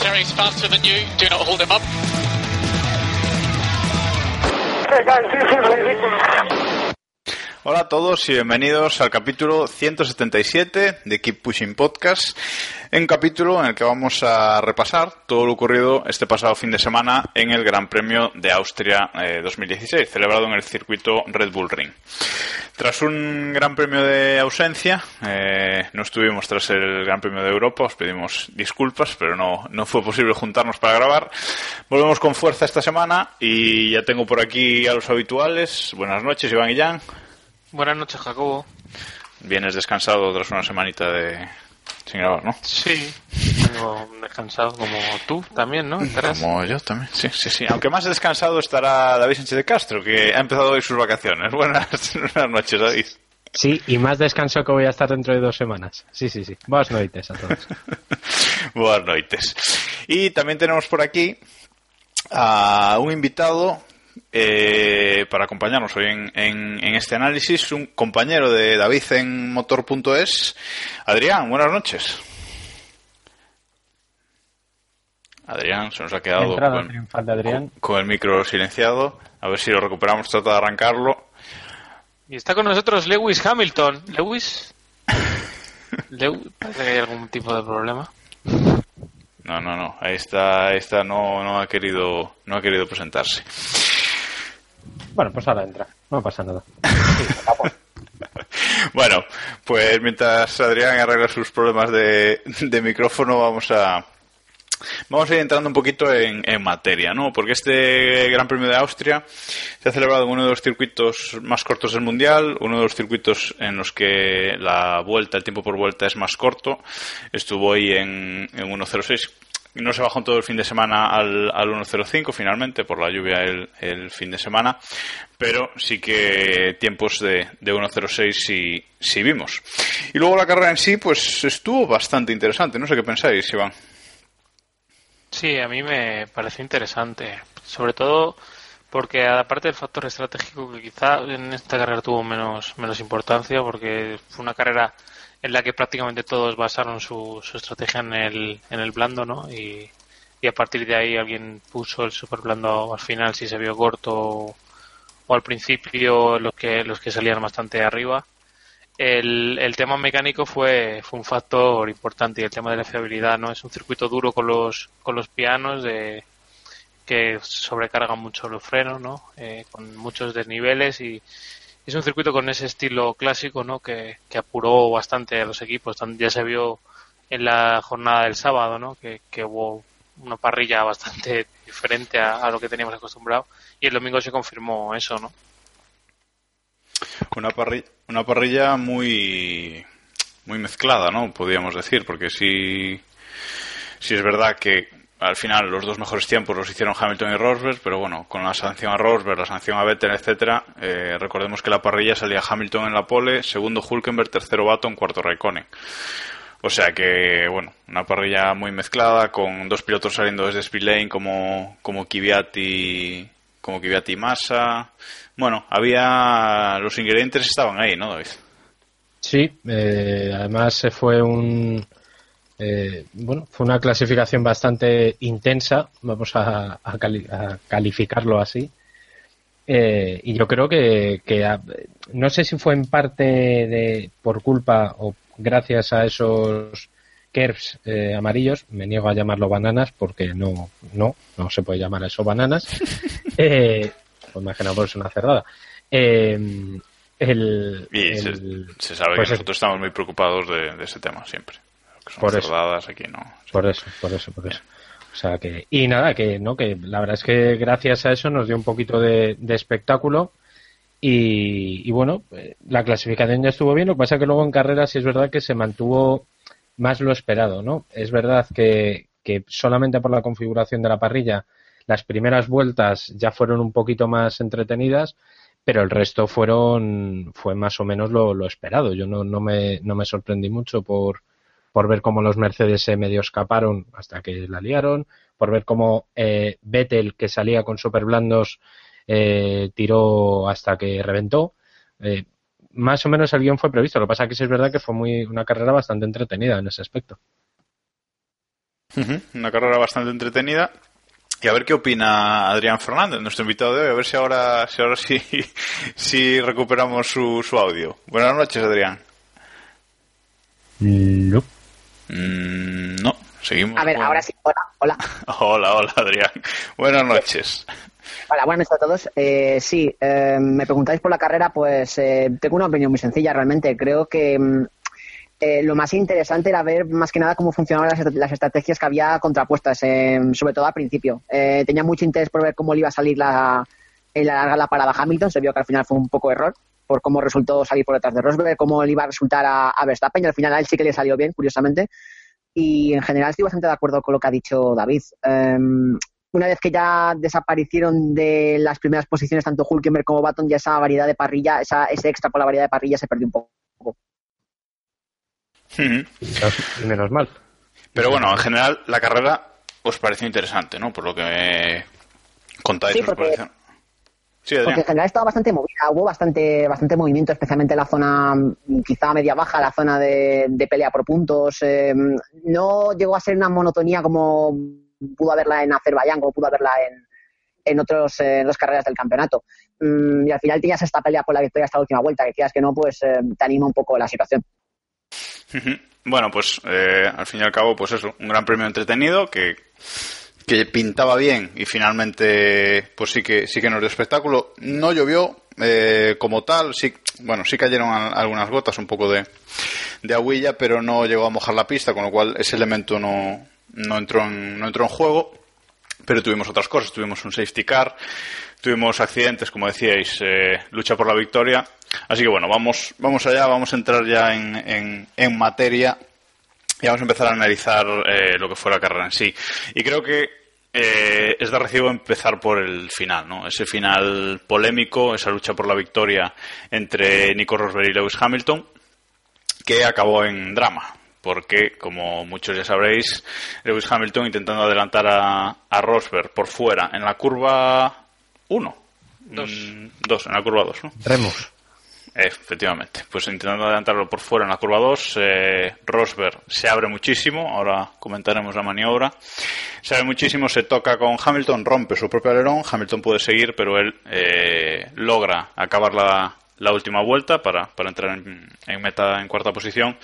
Valtteri's faster than you. Do not hold him up. Okay, guys, this is ridiculous. Hola a todos y bienvenidos al capítulo 177 de Keep Pushing Podcast, un capítulo en el que vamos a repasar todo lo ocurrido este pasado fin de semana en el Gran Premio de Austria eh, 2016, celebrado en el circuito Red Bull Ring. Tras un Gran Premio de ausencia, eh, no estuvimos tras el Gran Premio de Europa, os pedimos disculpas, pero no, no fue posible juntarnos para grabar. Volvemos con fuerza esta semana y ya tengo por aquí a los habituales. Buenas noches, Iván y Jan. Buenas noches, Jacobo. Vienes descansado tras una semanita de sin grabar, ¿no? Sí, tengo descansado como tú también, ¿no? Estarás. Como yo también. Sí, sí, sí. Aunque más descansado estará David Sánchez de Castro, que ha empezado hoy sus vacaciones. Buenas, buenas noches, David. Sí, y más descanso que voy a estar dentro de dos semanas. Sí, sí, sí. Buenas noches a todos. Buenas noches. Y también tenemos por aquí a un invitado eh, para acompañarnos hoy en, en- en este análisis, un compañero de David en motor.es, Adrián, buenas noches. Adrián, se nos ha quedado Entrada con, triunfal de Adrián. con el micro silenciado. A ver si lo recuperamos, trata de arrancarlo. Y está con nosotros Lewis Hamilton. ¿Lewis? Lew- Parece que hay algún tipo de problema. No, no, no. Ahí está, ahí está, no, no ha querido, no ha querido presentarse. Bueno, pues ahora entra. No pasa nada. Bueno, pues mientras Adrián arregla sus problemas de, de micrófono, vamos a vamos a ir entrando un poquito en, en materia, ¿no? Porque este Gran Premio de Austria se ha celebrado en uno de los circuitos más cortos del mundial, uno de los circuitos en los que la vuelta, el tiempo por vuelta es más corto. Estuvo ahí en, en 1.06. No se bajó todo el fin de semana al, al 1.05 finalmente por la lluvia el, el fin de semana, pero sí que tiempos de, de 1.06 sí, sí vimos. Y luego la carrera en sí, pues estuvo bastante interesante. No sé qué pensáis, Iván. Sí, a mí me parece interesante. Sobre todo porque, aparte del factor estratégico que quizá en esta carrera tuvo menos, menos importancia, porque fue una carrera en la que prácticamente todos basaron su, su estrategia en el, en el blando, ¿no? Y, y a partir de ahí alguien puso el super blando al final si se vio corto o, o al principio los que, los que salían bastante arriba. El, el tema mecánico fue, fue un factor importante y el tema de la fiabilidad, ¿no? Es un circuito duro con los, con los pianos de, que sobrecargan mucho los frenos, ¿no? Eh, con muchos desniveles y es un circuito con ese estilo clásico, ¿no? Que, que apuró bastante a los equipos. Ya se vio en la jornada del sábado, ¿no? Que, que hubo una parrilla bastante diferente a, a lo que teníamos acostumbrado y el domingo se confirmó eso, ¿no? Una parrilla, una parrilla muy, muy mezclada, ¿no? Podríamos decir, porque sí, sí es verdad que al final los dos mejores tiempos los hicieron Hamilton y Rosberg, pero bueno, con la sanción a Rosberg, la sanción a Vettel, etcétera, eh, recordemos que la parrilla salía Hamilton en la pole, segundo Hulkenberg, tercero Baton, cuarto Raikkonen. O sea que, bueno, una parrilla muy mezclada, con dos pilotos saliendo desde Speed como, como Kvyat como Kvyat y Massa. Bueno, había, los ingredientes estaban ahí, ¿no, David? Sí, eh, además se fue un eh, bueno, fue una clasificación bastante intensa, vamos a, a cali- a calificarlo así. Eh, y yo creo que, que a- no sé si fue en parte de por culpa o gracias a esos kerfs eh, amarillos, me niego a llamarlo bananas porque no, no, no se puede llamar a eso bananas. eh, pues imagina por una cerrada. Eh, el, Y se, el- se sabe pues que es- nosotros estamos muy preocupados de, de ese tema siempre. Que son Por eso. cerdadas aquí, ¿no? Por eso, por eso, por eso. O sea que, y nada, que no, que la verdad es que gracias a eso nos dio un poquito de, de espectáculo y, y bueno, eh, la clasificación ya estuvo bien, lo que pasa que luego en carrera sí es verdad que se mantuvo más lo esperado, ¿no? Es verdad que, que solamente por la configuración de la parrilla las primeras vueltas ya fueron un poquito más entretenidas, pero el resto fueron fue más o menos lo, lo esperado. Yo no, no, me, no me sorprendí mucho por, por ver cómo los Mercedes se medio escaparon hasta que la liaron, por ver cómo eh, Vettel, que salía con super blandos, eh, tiró hasta que reventó. Eh, más o menos el guion fue previsto. Lo que pasa es que sí es verdad que fue muy una carrera bastante entretenida en ese aspecto. Una carrera bastante entretenida. Y a ver qué opina Adrián Fernández, nuestro invitado de hoy, a ver si ahora, si ahora sí, si recuperamos su, su audio. Buenas noches, Adrián. No. Mm, no, seguimos. A ver, con- ahora sí. Hola, hola. Hola, hola, Adrián. Buenas noches. Hola, buenas noches a todos. Eh, sí, eh, me preguntáis por la carrera, pues eh, tengo una opinión muy sencilla realmente. Creo que mm, eh, lo más interesante era ver más que nada cómo funcionaban las, las estrategias que había contrapuestas, eh, sobre todo al principio. Eh, tenía mucho interés por ver cómo le iba a salir la, en la larga la parada Hamilton. Se vio que al final fue un poco error por cómo resultó salir por detrás de Rosberg, cómo le iba a resultar a, a Verstappen y al final a él sí que le salió bien, curiosamente. Y en general estoy bastante de acuerdo con lo que ha dicho David. Em, una vez que ya desaparecieron de las primeras posiciones tanto Hulkenberg como Baton, ya esa variedad de parrilla, esa, ese extra por la variedad de parrilla se perdió un poco. Menos mal. Pero bueno, en general la carrera os pareció interesante, ¿no? Por lo que me contáis. Sí, os porque- pareció- Sí, Porque en general estaba bastante movida, hubo bastante, bastante movimiento, especialmente en la zona mm, quizá media baja, la zona de, de pelea por puntos. eh, no llegó a ser una monotonía como pudo haberla en Azerbaiyán, como pudo haberla en, en otros eh, en las carreras del campeonato. Mm, y al final tenías esta pelea por la victoria hasta la última vuelta, que quieras que no, pues eh, te anima un poco la situación. Bueno, pues eh, al fin y al cabo, pues eso, un gran premio entretenido que, que pintaba bien y finalmente, pues sí que sí que nos dio espectáculo. No llovió eh, como tal, sí, bueno, sí cayeron al- algunas gotas, un poco de, de aguilla, pero no llegó a mojar la pista, con lo cual ese elemento no, no entró en, no entró en juego. Pero tuvimos otras cosas, tuvimos un safety car, tuvimos accidentes, como decíais, eh, lucha por la victoria. Así que bueno, vamos, vamos allá, vamos a entrar ya en, en, en materia y vamos a empezar a analizar eh, lo que fue la carrera en sí. Y creo que eh, es de recibo empezar por el final, ¿no? Ese final polémico, esa lucha por la victoria entre Nico Rosberg y Lewis Hamilton, que acabó en drama. Porque, como muchos ya sabréis, Lewis Hamilton intentando adelantar a, a Rosberg por fuera en la curva 1. Dos. Mm, dos, en la curva 2, ¿no? Remus. Efectivamente, pues intentando adelantarlo por fuera en la curva 2, eh, Rosberg se abre muchísimo, ahora comentaremos la maniobra, se abre muchísimo, se toca con Hamilton, rompe su propio alerón, Hamilton puede seguir, pero él eh, logra acabar la, la última vuelta para, para entrar en, en meta en cuarta posición,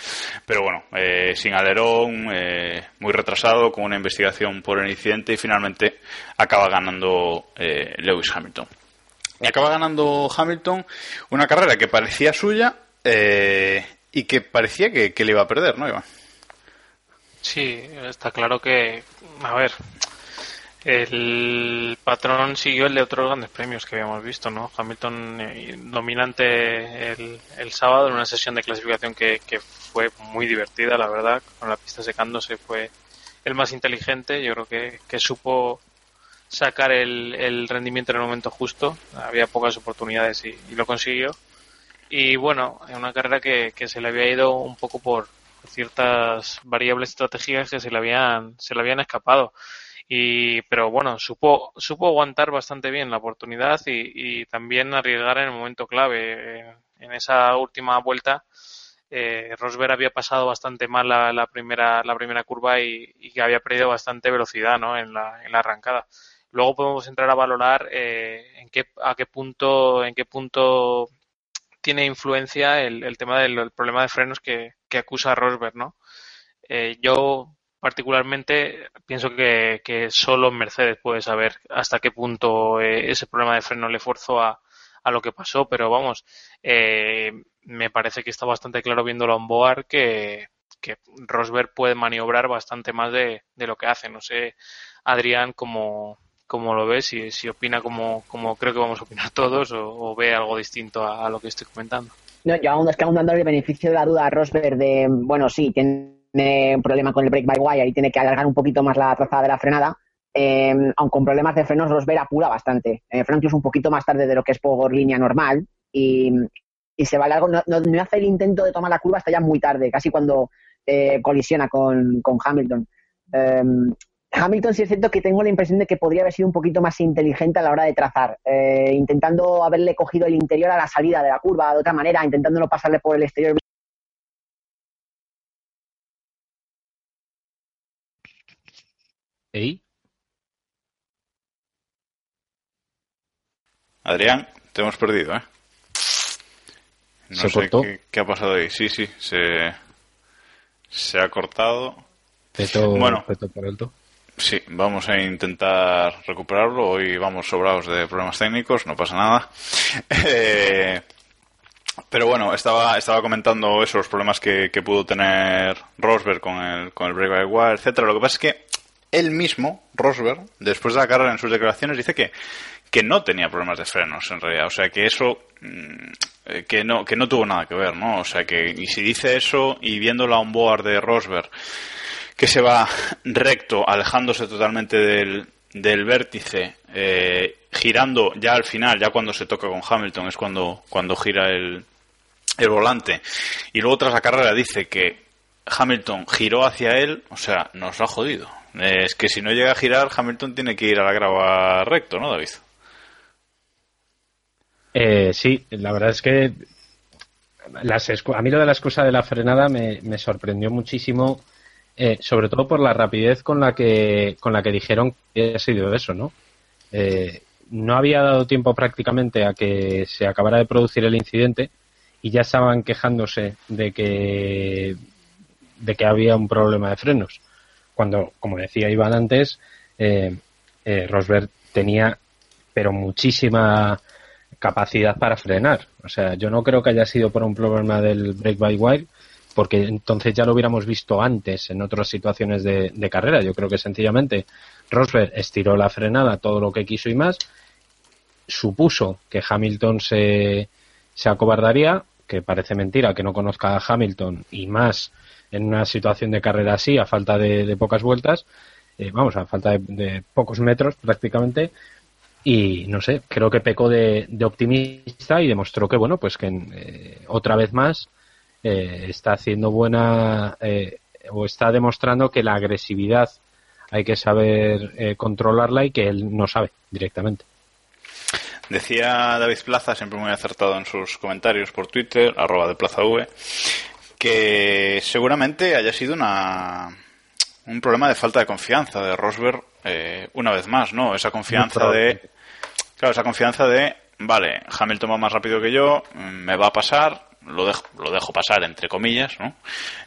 pero bueno, eh, sin alerón, eh, muy retrasado, con una investigación por el incidente y finalmente acaba ganando eh, Lewis Hamilton. Y acaba ganando Hamilton una carrera que parecía suya eh, y que parecía que, que le iba a perder, ¿no, Iván? Sí, está claro que, a ver, el patrón siguió el de otros grandes premios que habíamos visto, ¿no? Hamilton eh, dominante el, el sábado en una sesión de clasificación que, que fue muy divertida, la verdad, con la pista secándose fue el más inteligente, yo creo que, que supo sacar el, el rendimiento en el momento justo, había pocas oportunidades y, lo consiguió. Y bueno, en una carrera que, que se le había ido un poco por ciertas variables estratégicas que se le habían, se le habían escapado. Y, pero bueno, supo, supo aguantar bastante bien la oportunidad y, y también arriesgar en el momento clave. En, esa última vuelta, eh, Rosberg había pasado bastante mal la, la primera, la primera curva y, y había perdido bastante velocidad ¿no? en, la, en la arrancada. Luego podemos entrar a valorar eh, en qué, a qué punto, en qué punto tiene influencia el, tema del el problema de frenos que, acusa Rosberg, ¿no? Eh, yo particularmente pienso que, solo Mercedes puede saber hasta qué punto eh, ese problema de freno le forzó a, lo que pasó, pero vamos, eh, me parece que está bastante claro viéndolo en board que, que Rosberg puede maniobrar bastante más de, de, lo que hace. No sé, Adrián, cómo, cómo lo ves, si, si opina como, creo que vamos a opinar todos o, ve algo distinto a, lo que estoy comentando. No, yo aún es que aún dando el beneficio de la duda a Rosberg de, bueno, sí, tiene un problema con el break by wire y tiene que alargar un poquito más la trazada de la frenada. eh, aun con problemas de frenos, Rosberg apura bastante. Eh, incluso un poquito más tarde de lo que es por línea normal y, se va largo. No, hace el intento de tomar la curva hasta ya muy tarde, casi cuando eh, colisiona con, Hamilton. Eh, Hamilton sí es cierto que tengo la impresión de que podría haber sido un poquito más inteligente a la hora de trazar, eh, intentando haberle cogido el interior a la salida de la curva de otra manera, intentándolo pasarle por el exterior. ¿Ey? Adrián, te hemos perdido, ¿eh? No ¿Se sé cortó? Qué, qué ha pasado ahí. Sí, sí, se, se ha cortado. Peto, Bueno. peto por alto. Sí, vamos a intentar recuperarlo. Hoy vamos sobrados de problemas técnicos, no pasa nada. Eh, pero bueno, estaba, estaba comentando esos problemas que, que pudo tener Rosberg con el, con el break by wire, etcétera. Lo que pasa es que él mismo, Rosberg, después de la carrera en sus declaraciones, dice que, que no tenía problemas de frenos en realidad. O sea que eso mm, eh, que no, que no tuvo nada que ver, ¿no? O sea que, y si dice eso y viendo la onboard de Rosberg, que se va recto, alejándose totalmente del, del vértice, eh, girando ya al final, ya cuando se toca con Hamilton, es cuando, cuando gira el, el volante. Y luego tras la carrera dice que Hamilton giró hacia él, o sea, nos lo ha jodido. Eh, Es que si no llega a girar, Hamilton tiene que ir a la grava recto, ¿no, David? Eh, sí, la verdad es que las a mí lo de la excusa de la frenada me, me sorprendió muchísimo, eh, sobre todo por la rapidez con la que con la que dijeron que había sido eso, ¿no? Eh, no había dado tiempo prácticamente a que se acabara de producir el incidente y ya estaban quejándose de que de que había un problema de frenos. Cuando, como decía Iván antes, eh, eh, Rosberg tenía pero muchísima capacidad para frenar. O sea, yo no creo que haya sido por un problema del break by wire, porque entonces ya lo hubiéramos visto antes en otras situaciones de, de carrera. Yo creo que sencillamente Rosberg estiró la frenada todo lo que quiso y más, supuso que Hamilton se, se acobardaría, que parece mentira que no conozca a Hamilton y más en una situación de carrera así, a falta de, pocas vueltas, eh, vamos, a falta de, de pocos metros prácticamente, y no sé, creo que pecó de, de optimista y demostró que, bueno, pues que eh, otra vez más eh, está haciendo buena eh, o está demostrando que la agresividad hay que saber eh, controlarla y que él no sabe directamente. Decía David Plaza, siempre muy acertado en sus comentarios por Twitter, arroba de Plaza V, que seguramente haya sido una un problema de falta de confianza de Rosberg eh, una vez más, ¿no? Esa confianza de claro, esa confianza de vale, Hamilton va más rápido que yo, me va a pasar, lo dejo, lo dejo pasar entre comillas, ¿no?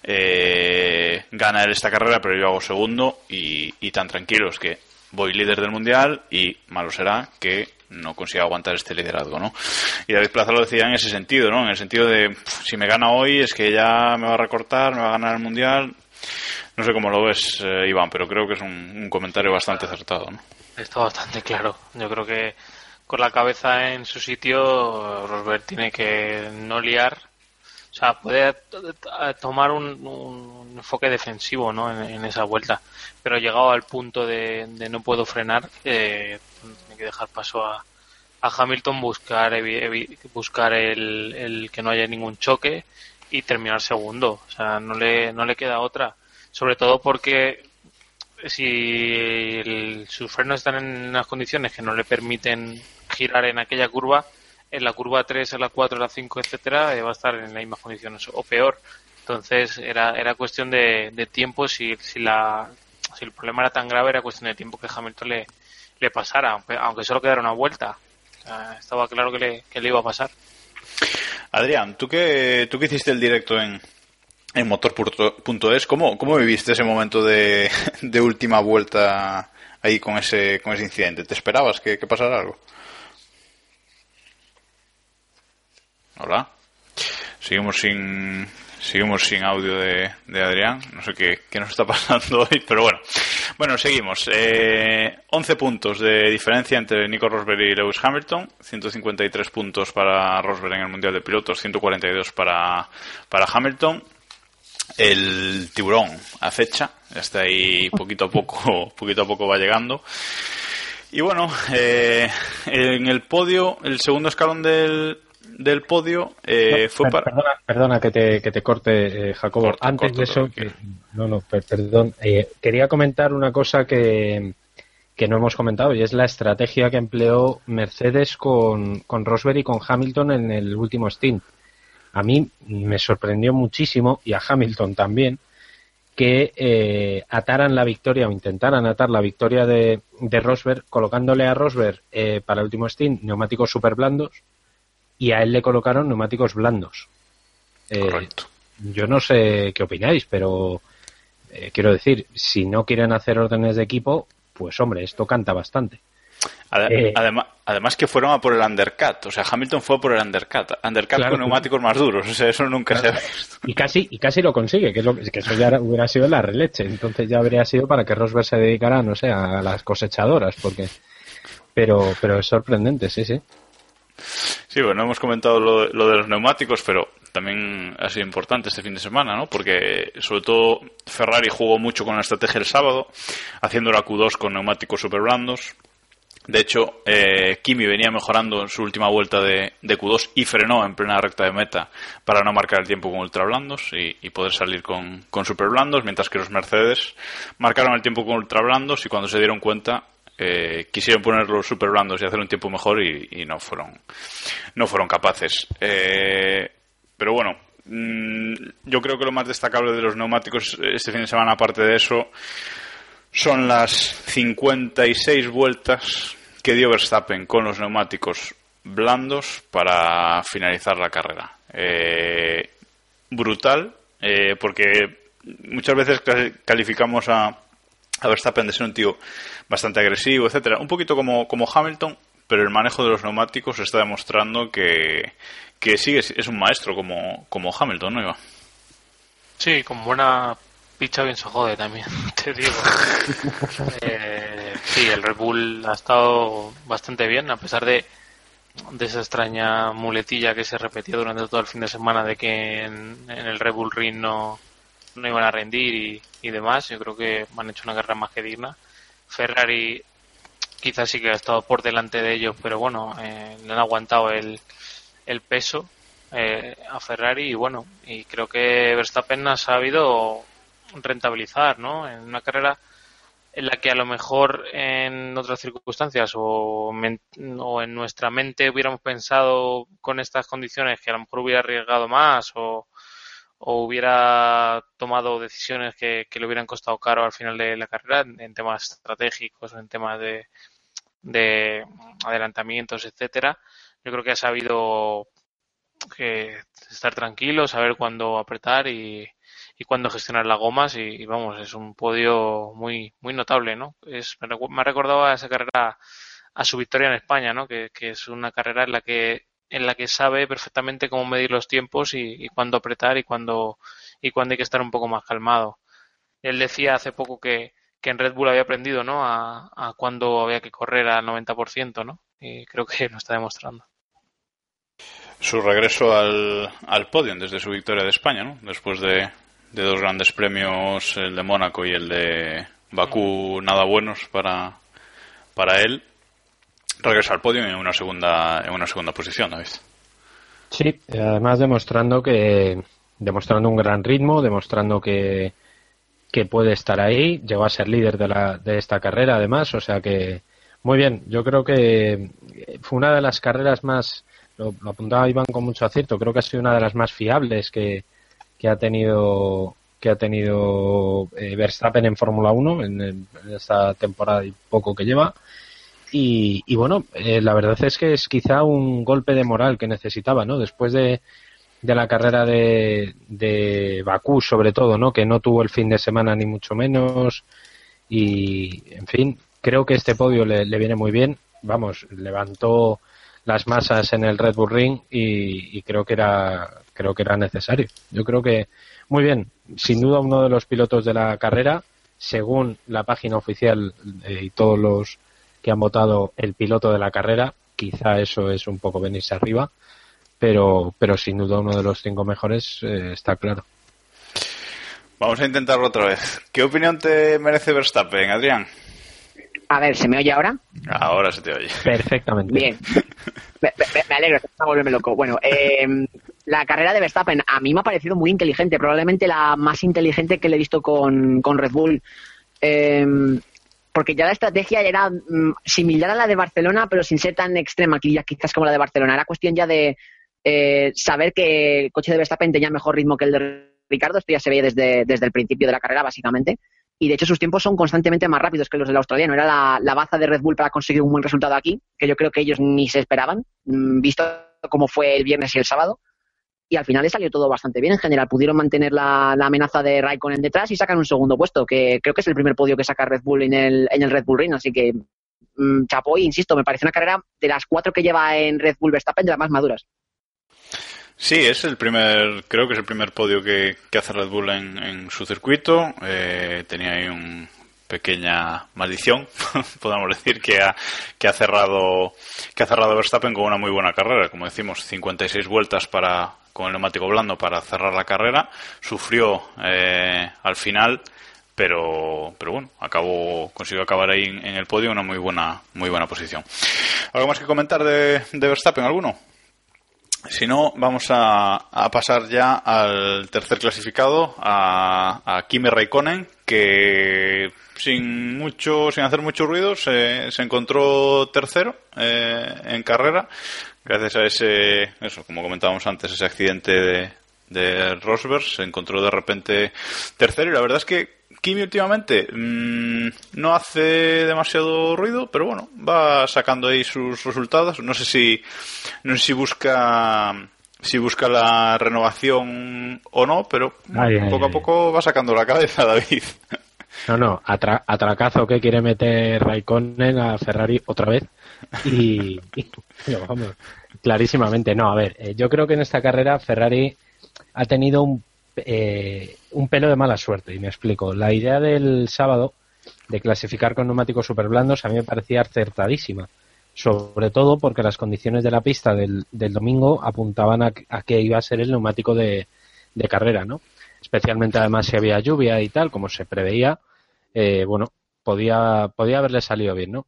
Eh, gana él esta carrera, pero yo hago segundo y, y tan tranquilos que voy líder del mundial y malo será que no consiga aguantar este liderazgo, ¿no? Y David Plaza lo decía en ese sentido, ¿no? En el sentido de si me gana hoy es que ya me va a recortar, me va a ganar el mundial. No sé cómo lo ves, eh, Iván, pero creo que es un, un comentario bastante acertado, ¿no? Está bastante claro. Yo creo que con la cabeza en su sitio, Rosberg tiene que no liar. Sea, puede tomar un, enfoque defensivo ¿no? en, esa vuelta. Pero llegado al punto de, de no puedo frenar, eh, tiene que dejar paso a, a Hamilton, buscar, buscar el, el que no haya ningún choque y terminar segundo. O sea, no le, no le queda otra. Sobre todo porque si sus frenos están en unas condiciones que no le permiten girar en aquella curva, en la curva 3, en la 4, en la 5, etcétera, eh, va a estar en las mismas condiciones o peor. Entonces era, era cuestión de, de tiempo. Si, si, la, si el problema era tan grave, era cuestión de tiempo que Hamilton le, le pasara, aunque, solo quedara una vuelta. Estaba claro que le, que le iba a pasar. Adrián, tú que, tú que hiciste el directo en, en motor.es, ¿cómo, ¿cómo viviste ese momento de, de última vuelta ahí con ese, con ese incidente? ¿Te esperabas que, que pasara algo? Hola. Seguimos sin, seguimos sin audio de, de Adrián. No sé qué, qué nos está pasando hoy, pero bueno. Bueno, seguimos. Eh, 11 puntos de diferencia entre Nico Rosberg y Lewis Hamilton. 153 puntos para Rosberg en el Mundial de Pilotos, 142 para, para Hamilton. el tiburón acecha, está ahí poquito a poco, poquito a poco va llegando. Y bueno, eh, en el podio, el segundo escalón del, del podio eh, fue para... Perdona, perdona que, te, que te corte, eh, Jacobo. Antes de eso, que no, no, per- perdón. eh, quería comentar una cosa que, que no hemos comentado y es la estrategia que empleó Mercedes con, con Rosberg y con Hamilton en el último stint. A mí me sorprendió muchísimo y a Hamilton también que eh, ataran la victoria o intentaran atar la victoria de, de Rosberg colocándole a Rosberg eh, para el último stint neumáticos super blandos y a él le colocaron neumáticos blandos. Eh, Correcto. yo no sé qué opináis, pero eh, quiero decir, si no quieren hacer órdenes de equipo, pues hombre, esto canta bastante. Ade- Eh. además, además que fueron a por el undercut, o sea, Hamilton fue a por el undercut, undercut Claro, con tú- neumáticos más duros, o sea, eso nunca se ha visto. Y casi, y casi lo consigue, que, es lo, que eso ya hubiera sido la releche. Entonces ya habría sido para que Rosberg se dedicara, no sé, a las cosechadoras, porque. Pero, pero es sorprendente, sí, sí. Sí, bueno, hemos comentado lo, lo de los neumáticos, pero también ha sido importante este fin de semana, ¿no? Porque sobre todo Ferrari jugó mucho con la estrategia el sábado, haciendo la Q2 con neumáticos super blandos. De hecho, eh, Kimi venía mejorando en su última vuelta de, de Q2 y frenó en plena recta de meta para no marcar el tiempo con ultra blandos y, y poder salir con, con super blandos, mientras que los Mercedes marcaron el tiempo con ultra blandos y cuando se dieron cuenta eh, quisieron poner los super blandos y hacer un tiempo mejor y, no fueron no fueron capaces. Eh, pero bueno, mm, yo creo que lo más destacable de los neumáticos este fin de semana, aparte de eso, son las 56 vueltas que dio Verstappen con los neumáticos blandos para finalizar la carrera. Eh, brutal, eh, porque muchas veces calificamos a, a Verstappen de ser un tío bastante agresivo, etcétera, un poquito como, como Hamilton, pero el manejo de los neumáticos está demostrando que, que sí es, un maestro como, como Hamilton, ¿no, Iba? Sí, con buena picha bien se jode también, te digo. Eh, sí, el Red Bull ha estado bastante bien, a pesar de, de esa extraña muletilla que se repetía durante todo el fin de semana de que en el Red Bull Ring no, no iban a rendir y, demás. Yo creo que han hecho una carrera más que digna. Ferrari quizás sí que ha estado por delante de ellos, pero bueno, eh, le han aguantado el, el peso eh, a Ferrari y bueno, y creo que Verstappen ha sabido rentabilizar, ¿no? En una carrera en la que a lo mejor en otras circunstancias o, o en nuestra mente hubiéramos pensado con estas condiciones que a lo mejor hubiera arriesgado más o, o hubiera tomado decisiones que, le hubieran costado caro al final de la carrera en, temas estratégicos o en temas de, de adelantamientos, etcétera. Yo creo que ha sabido que estar tranquilo, saber cuándo apretar y, y cuándo gestionar las gomas y, vamos, es un podio muy muy notable, ¿no? Es me, me ha recordado a esa carrera a su victoria en España, ¿no? Que, que es una carrera en la que en la que sabe perfectamente cómo medir los tiempos y, y cuándo apretar y cuándo y cuándo hay que estar un poco más calmado. Él decía hace poco que, que en Red Bull había aprendido, ¿no? A, a cuándo había que correr al 90%, ¿no? Y creo que lo está demostrando. su regreso al, al podio desde su victoria de España, ¿no? Después de, de dos grandes premios, el de Mónaco y el de Bakú, nada buenos para, para él. Regresa al podio en una segunda, en una segunda posición, David. Sí, además demostrando que demostrando un gran ritmo, demostrando que, que puede estar ahí, llegó a ser líder de, la, de esta carrera además, o sea que muy bien, yo creo que fue una de las carreras más, lo, apuntaba Iván con mucho acierto, creo que ha sido una de las más fiables que, que ha tenido que ha tenido eh, Verstappen en Fórmula 1 en, en esta temporada y poco que lleva y, y bueno, eh, la verdad es que es quizá un golpe de moral que necesitaba, ¿no? Después de, de la carrera de, de Bakú, sobre todo, ¿no? Que no tuvo el fin de semana ni mucho menos. Y, en fin, creo que este podio le, le viene muy bien. Vamos, levantó las masas en el Red Bull Ring y, y creo que era creo que era necesario. Yo creo que muy bien, sin duda uno de los pilotos de la carrera, según la página oficial eh, y todos los que han votado el piloto de la carrera, quizá eso es un poco venirse arriba, pero pero sin duda uno de los cinco mejores eh, está claro. Vamos a intentarlo otra vez. ¿Qué opinión te merece Verstappen, Adrián? A ver, ¿se me oye ahora? Ahora se te oye. Perfectamente. Bien. Me, me- me alegro, me volverme loco. Bueno, eh, la carrera de Verstappen a mí me ha parecido muy inteligente, probablemente la más inteligente que le he visto con, con Red Bull. Eh, porque ya la estrategia era mm, similar a la de Barcelona, pero sin ser tan extrema, quizás como la de Barcelona. Era cuestión ya de eh, saber que el coche de Verstappen tenía mejor ritmo que el de Ricardo. Esto ya se veía desde, desde el principio de la carrera, básicamente. Y de hecho sus tiempos son constantemente más rápidos que los del australiano. Era la, la baza de Red Bull para conseguir un buen resultado aquí, que yo creo que ellos ni se esperaban, mm, visto cómo fue el viernes y el sábado. Y al final le salió todo bastante bien en general. Pudieron mantener la, la amenaza de Raikkonen detrás y sacan un segundo puesto, que creo que es el primer podio que saca Red Bull en el, en el Red Bull Ring. Así que mm, chapó insisto, me parece una carrera de las cuatro que lleva en Red Bull Verstappen de las más maduras. Sí, es el primer, creo que es el primer podio que, que hace Red Bull en, en su circuito. Eh, tenía ahí una pequeña maldición, podemos decir, que ha, que ha cerrado, que ha cerrado Verstappen con una muy buena carrera. Como decimos, 56 vueltas para, con el neumático blando para cerrar la carrera. Sufrió eh, al final, pero, pero bueno, acabó, consiguió acabar ahí en, en el podio, una muy buena, muy buena posición. ¿Algo más que comentar de, de Verstappen? ¿Alguno? Si no, vamos a, a pasar ya al tercer clasificado, a, a Kimi Raikkonen, que sin mucho, sin hacer mucho ruido, se, se encontró tercero eh, en carrera, gracias a ese, eso, como comentábamos antes, ese accidente de, de Rosberg, se encontró de repente tercero y la verdad es que Kimi últimamente mmm, no hace demasiado ruido, pero bueno, va sacando ahí sus resultados. No sé si, no sé si busca, si busca la renovación o no, pero Ay, ay, poco a poco va sacando la cabeza, David. No, no, atra- atracazo que quiere meter Raikkonen a Ferrari otra vez. Y, vamos, clarísimamente, no, a ver, eh, yo creo que en esta carrera Ferrari ha tenido un, eh, un pelo de mala suerte, y me explico. La idea del sábado de clasificar con neumáticos super blandos a mí me parecía acertadísima. Sobre todo porque las condiciones de la pista del, del domingo apuntaban a, a que iba a ser el neumático de, carrera, ¿no? Especialmente además si había lluvia y tal, como se preveía, eh, bueno, podía, podía haberle salido bien, ¿no?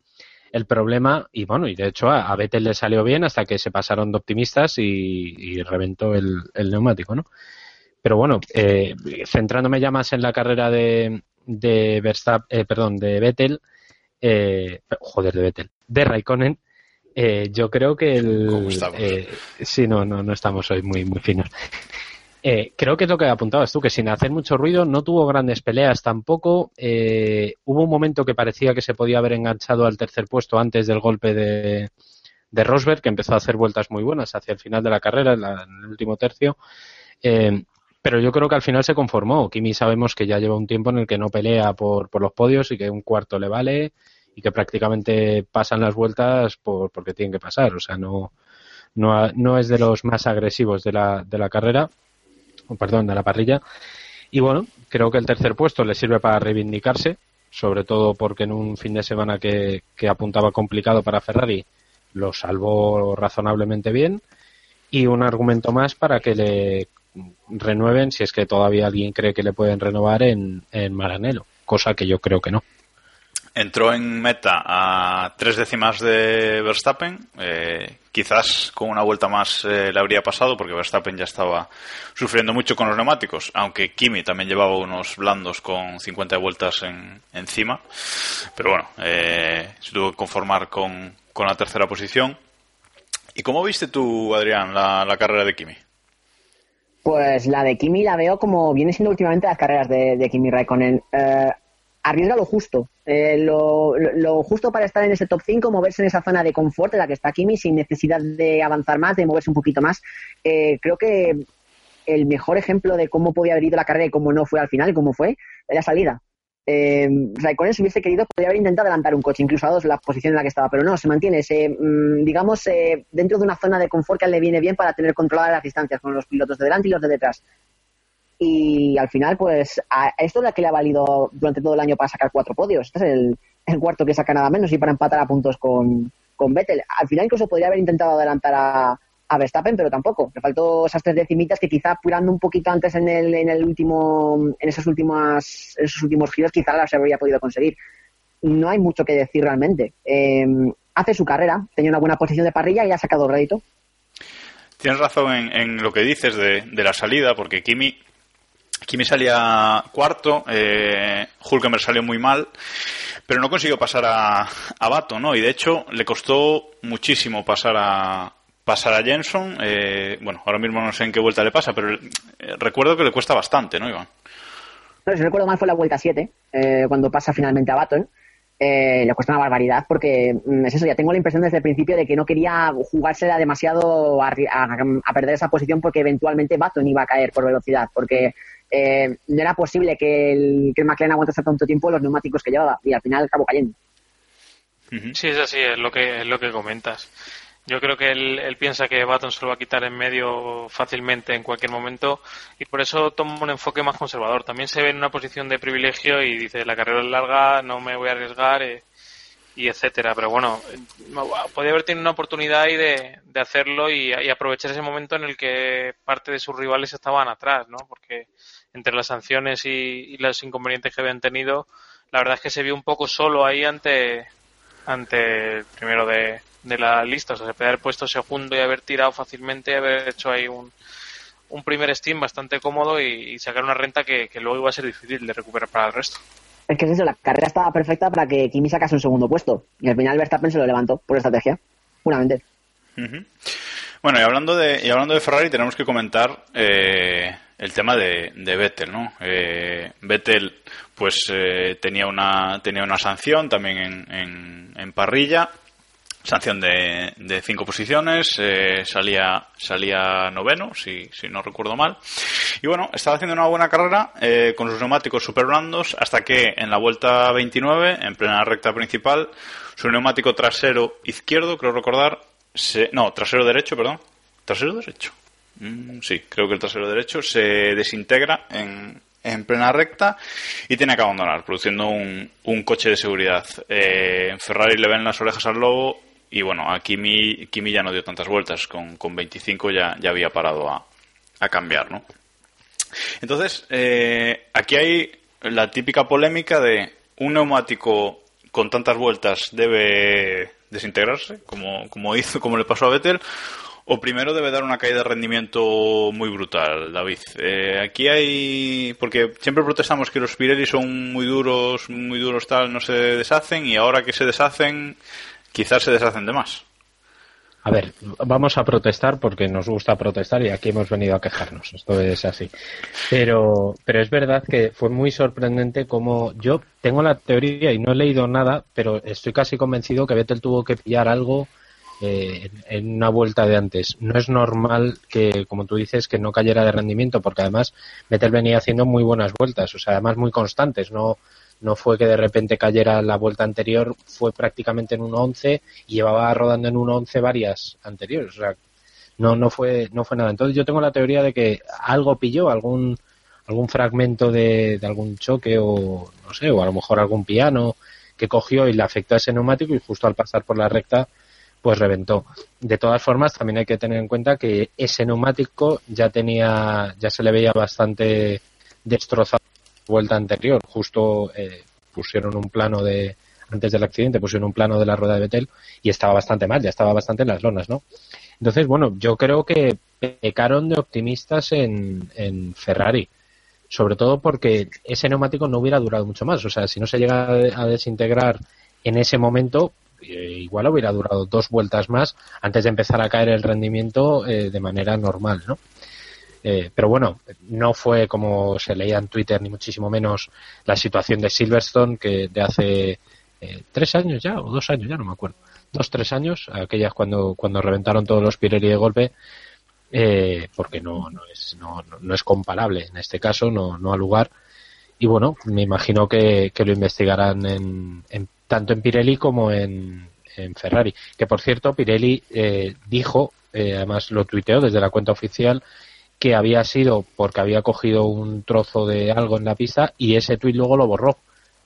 El problema, y bueno, y de hecho a, a Vettel le salió bien hasta que se pasaron de optimistas y, y reventó el, el neumático, ¿no? Pero bueno, eh, centrándome ya más en la carrera de, de Verstappen, eh, perdón, de Vettel, eh, joder, de Vettel, de Raikkonen, eh, yo creo que el... Eh, sí, no, no, no estamos hoy muy, muy finos. Eh, creo que es lo que apuntabas tú, que sin hacer mucho ruido no tuvo grandes peleas tampoco. Eh, hubo un momento que parecía que se podía haber enganchado al tercer puesto antes del golpe de, de Rosberg, que empezó a hacer vueltas muy buenas hacia el final de la carrera, en, la- en el último tercio. Eh, pero yo creo que al final se conformó. Kimi sabemos que ya lleva un tiempo en el que no pelea por, por los podios y que un cuarto le vale y que prácticamente pasan las vueltas por, porque tienen que pasar. O sea, no, no, no es de los más agresivos de la, de la carrera, o perdón, de la parrilla. Y bueno, creo que el tercer puesto le sirve para reivindicarse, sobre todo porque en un fin de semana que, que apuntaba complicado para Ferrari lo salvó razonablemente bien. Y un argumento más para que le renueven, si es que todavía alguien cree que le pueden renovar en, en Maranello, cosa que yo creo que no. Entró en meta a tres décimas de Verstappen. eh, quizás con una vuelta más eh, le habría pasado porque Verstappen ya estaba sufriendo mucho con los neumáticos, aunque Kimi también llevaba unos blandos con 50 vueltas en, encima. Pero bueno, eh, se tuvo que conformar con, con la tercera posición. ¿Y cómo viste tú, Adrián, la, la carrera de Kimi? Pues la de Kimi la veo como viene siendo últimamente las carreras de, de Kimi Raikkonen. Eh, arriesga lo justo. Eh, lo, justo para estar en ese top 5, moverse en esa zona de confort en la que está Kimi sin necesidad de avanzar más, de moverse un poquito más. Eh, creo que el mejor ejemplo de cómo podía haber ido la carrera y cómo no fue al final, cómo fue, la salida. Eh, Raikkonen si hubiese querido podría haber intentado adelantar un coche, incluso a dos la posición en la que estaba, pero no, se mantiene, se, mm, digamos, eh, dentro de una zona de confort que le viene bien para tener controladas las distancias con los pilotos de delante y los de detrás. Y al final, pues, a esto es la que le ha valido durante todo el año para sacar cuatro podios. Este es el, el cuarto que saca nada menos y para empatar a puntos con, con Vettel. Al final incluso podría haber intentado adelantar a, a Verstappen, pero tampoco. Le faltó esas tres decimitas que quizá apurando un poquito antes en el, en el último, en esos últimos, esos últimos giros, quizá las habría podido conseguir. No hay mucho que decir realmente. Eh, hace su carrera, tenía una buena posición de parrilla y ha sacado rédito. Tienes razón en, lo que dices de, de la salida, porque Kimi Kimi salía cuarto, eh, salió muy mal, pero no consiguió pasar a, a Bato, ¿no? Y de hecho le costó muchísimo pasar a pasar a Jenson. Eh, bueno, ahora mismo no sé en qué vuelta le pasa, pero eh, recuerdo que le cuesta bastante, ¿no, Iván? No, si recuerdo mal fue la vuelta 7, eh, cuando pasa finalmente a Baton. Eh, le cuesta una barbaridad porque mm, es eso, ya tengo la impresión desde el principio de que no quería jugársela demasiado a, a- a perder esa posición porque eventualmente Baton iba a caer por velocidad, porque eh, no era posible que el, que el McLaren aguantase tanto tiempo los neumáticos que llevaba y al final acabó cayendo. Sí, es así, es lo que, es lo que comentas. Yo creo que él, él piensa que Baton se lo va a quitar en medio fácilmente en cualquier momento y por eso toma un enfoque más conservador. También se ve en una posición de privilegio y dice la carrera es larga, no me voy a arriesgar eh, y etcétera. Pero bueno, podría haber tenido una oportunidad ahí de, de hacerlo y, y aprovechar ese momento en el que parte de sus rivales estaban atrás, ¿no? Porque entre las sanciones y, y los inconvenientes que habían tenido, la verdad es que se vio un poco solo ahí ante ante el primero de, de la lista. O sea, se puede haber puesto segundo y haber tirado fácilmente, haber hecho ahí un, un primer Steam bastante cómodo y, y sacar una renta que, que luego iba a ser difícil de recuperar para el resto. Es que es eso, la carrera estaba perfecta para que Kimi sacase un segundo puesto y al final Verstappen se lo levantó por estrategia, puramente. Bueno, y hablando de, y hablando de Ferrari, tenemos que comentar eh, el tema de, de Vettel, ¿no? Eh, Vettel, pues eh, tenía una tenía una sanción también en, en, en parrilla, sanción de, de cinco posiciones, eh, salía salía noveno, si, si no recuerdo mal. Y bueno, estaba haciendo una buena carrera eh, con sus neumáticos super blandos hasta que en la vuelta 29, en plena recta principal, su neumático trasero izquierdo, creo recordar, se, no, trasero derecho, perdón. ¿Trasero derecho? Mm, sí, creo que el trasero derecho se desintegra en, en plena recta y tiene que abandonar, produciendo un, un coche de seguridad. Eh, Ferrari le ven las orejas al lobo y bueno, a Kimi, Kimi ya no dio tantas vueltas, con, con 25 ya, ya había parado a, a cambiar, ¿no? Entonces, eh, aquí hay la típica polémica de un neumático con tantas vueltas debe desintegrarse, como, como hizo, como le pasó a Vettel, o primero debe dar una caída de rendimiento muy brutal, David. Eh, aquí hay, porque siempre protestamos que los Pirelli son muy duros, muy duros tal, no se deshacen, y ahora que se deshacen, quizás se deshacen de más. A ver, vamos a protestar porque nos gusta protestar y aquí hemos venido a quejarnos. Esto es así. Pero, pero es verdad que fue muy sorprendente como yo tengo la teoría y no he leído nada, pero estoy casi convencido que Vettel tuvo que pillar algo eh, en, una vuelta de antes. No es normal que, como tú dices, que no cayera de rendimiento, porque además Vettel venía haciendo muy buenas vueltas, o sea, además muy constantes. No, no fue que de repente cayera la vuelta anterior, fue prácticamente en 1.11 y llevaba rodando en 1.11 varias anteriores. O sea, no, no fue, no fue nada. Entonces yo tengo la teoría de que algo pilló, algún, algún fragmento de, de algún choque o no sé, o a lo mejor algún piano que cogió y le afectó a ese neumático y justo al pasar por la recta pues reventó. De todas formas, también hay que tener en cuenta que ese neumático ya tenía, ya se le veía bastante destrozado vuelta anterior. Justo eh, pusieron un plano de, antes del accidente, pusieron un plano de la rueda de Betel y estaba bastante mal, ya estaba bastante en las lonas, ¿no? Entonces, bueno, yo creo que pecaron de optimistas en, Ferrari. Sobre todo porque ese neumático no hubiera durado mucho más. O sea, si no se llega a desintegrar en ese momento, eh, igual hubiera durado dos vueltas más antes de empezar a caer el rendimiento eh, de manera normal, ¿no? Eh, pero bueno, no fue como se leía en Twitter, ni muchísimo menos la situación de Silverstone, que de hace eh, tres años ya, o dos años ya, no me acuerdo. Dos, tres años, aquellas cuando, cuando reventaron todos los Pirelli de golpe, eh, porque no, no, es, no, no es comparable en este caso, no, no al lugar. Y bueno, me imagino que, que lo investigarán en, en, tanto en Pirelli como en, en Ferrari. Que por cierto, Pirelli eh, dijo, eh, además lo tuiteó desde la cuenta oficial, que había sido porque había cogido un trozo de algo en la pista y ese tuit luego lo borró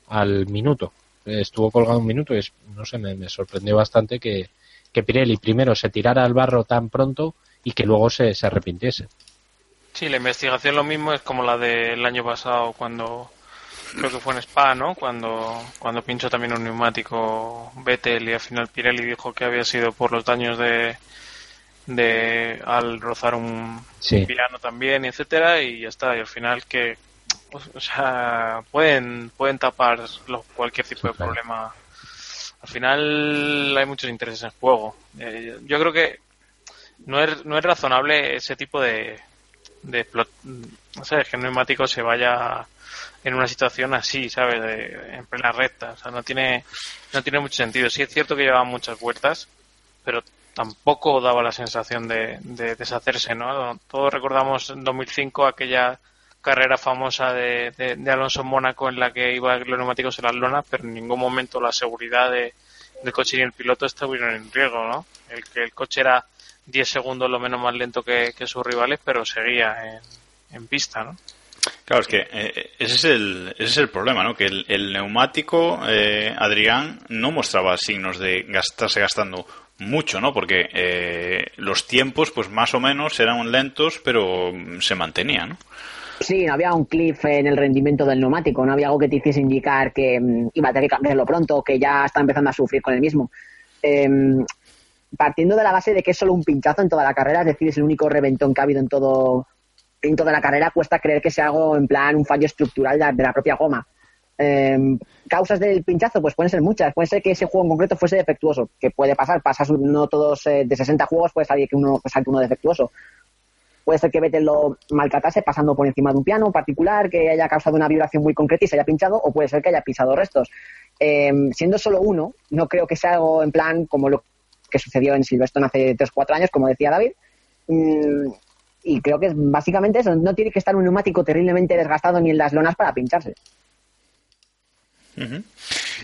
al minuto. Estuvo colgado un minuto y no sé, me, me sorprendió bastante que, que Pirelli primero se tirara al barro tan pronto y que luego se, se arrepintiese. Sí, la investigación lo mismo es como la del año pasado cuando creo que fue en Spa, ¿no? Cuando cuando pinchó también un neumático Vettel y al final Pirelli dijo que había sido por los daños de de al rozar un Sí. piano también, etcétera, y ya está. Y al final que o sea, pueden pueden tapar lo- cualquier tipo de claro. problema. Al final hay muchos intereses en juego. Eh, yo creo que no es, no es razonable ese tipo de, de explo- no sé, que un neumático se vaya en una situación así, ¿sabes? De- en plena recta. O sea, no tiene, no tiene mucho sentido. Sí es cierto que llevaba muchas vueltas, pero tampoco daba la sensación de, de deshacerse, ¿no? Todos recordamos en 2005 aquella carrera famosa de, Alonso en Mónaco en la que iba los neumáticos en las lonas, pero en ningún momento la seguridad de, del coche y el piloto estuvieron en riesgo, ¿no? El que el coche era 10 segundos lo menos más lento que, que sus rivales, pero seguía en, en pista, ¿no? Claro, es que eh, ese, es el, ese es el problema, ¿no? Que el, el neumático, eh, Adrián, no mostraba signos de gastarse gastando mucho, ¿no? Porque eh, los tiempos, pues más o menos eran lentos, pero mm, se mantenían, ¿no? Sí, no había un cliff en el rendimiento del neumático, no había algo que te hiciese indicar que mm, iba a tener que cambiarlo pronto, que ya está empezando a sufrir con el mismo. Em, partiendo de la base de que es solo un pinchazo en toda la carrera, es decir, es el único reventón que ha habido en todo en toda la carrera, cuesta creer que sea algo en plan un fallo estructural de, de la propia goma. Em, causas del pinchazo, pues pueden ser muchas. Puede ser que ese juego en concreto fuese defectuoso, que puede pasar. Pasas no todos eh, de 60 juegos, puede salir que uno pues, salte uno defectuoso. Puede ser que Vettel lo maltratase pasando por encima de un piano particular, que haya causado una vibración muy concreta y se haya pinchado, o puede ser que haya pisado restos. Em, siendo solo uno, no creo que sea algo en plan como lo que sucedió en Silverstone hace 3-4 años, como decía David. Mm, y creo que básicamente eso. No tiene que estar un neumático terriblemente desgastado ni en las lonas para pincharse.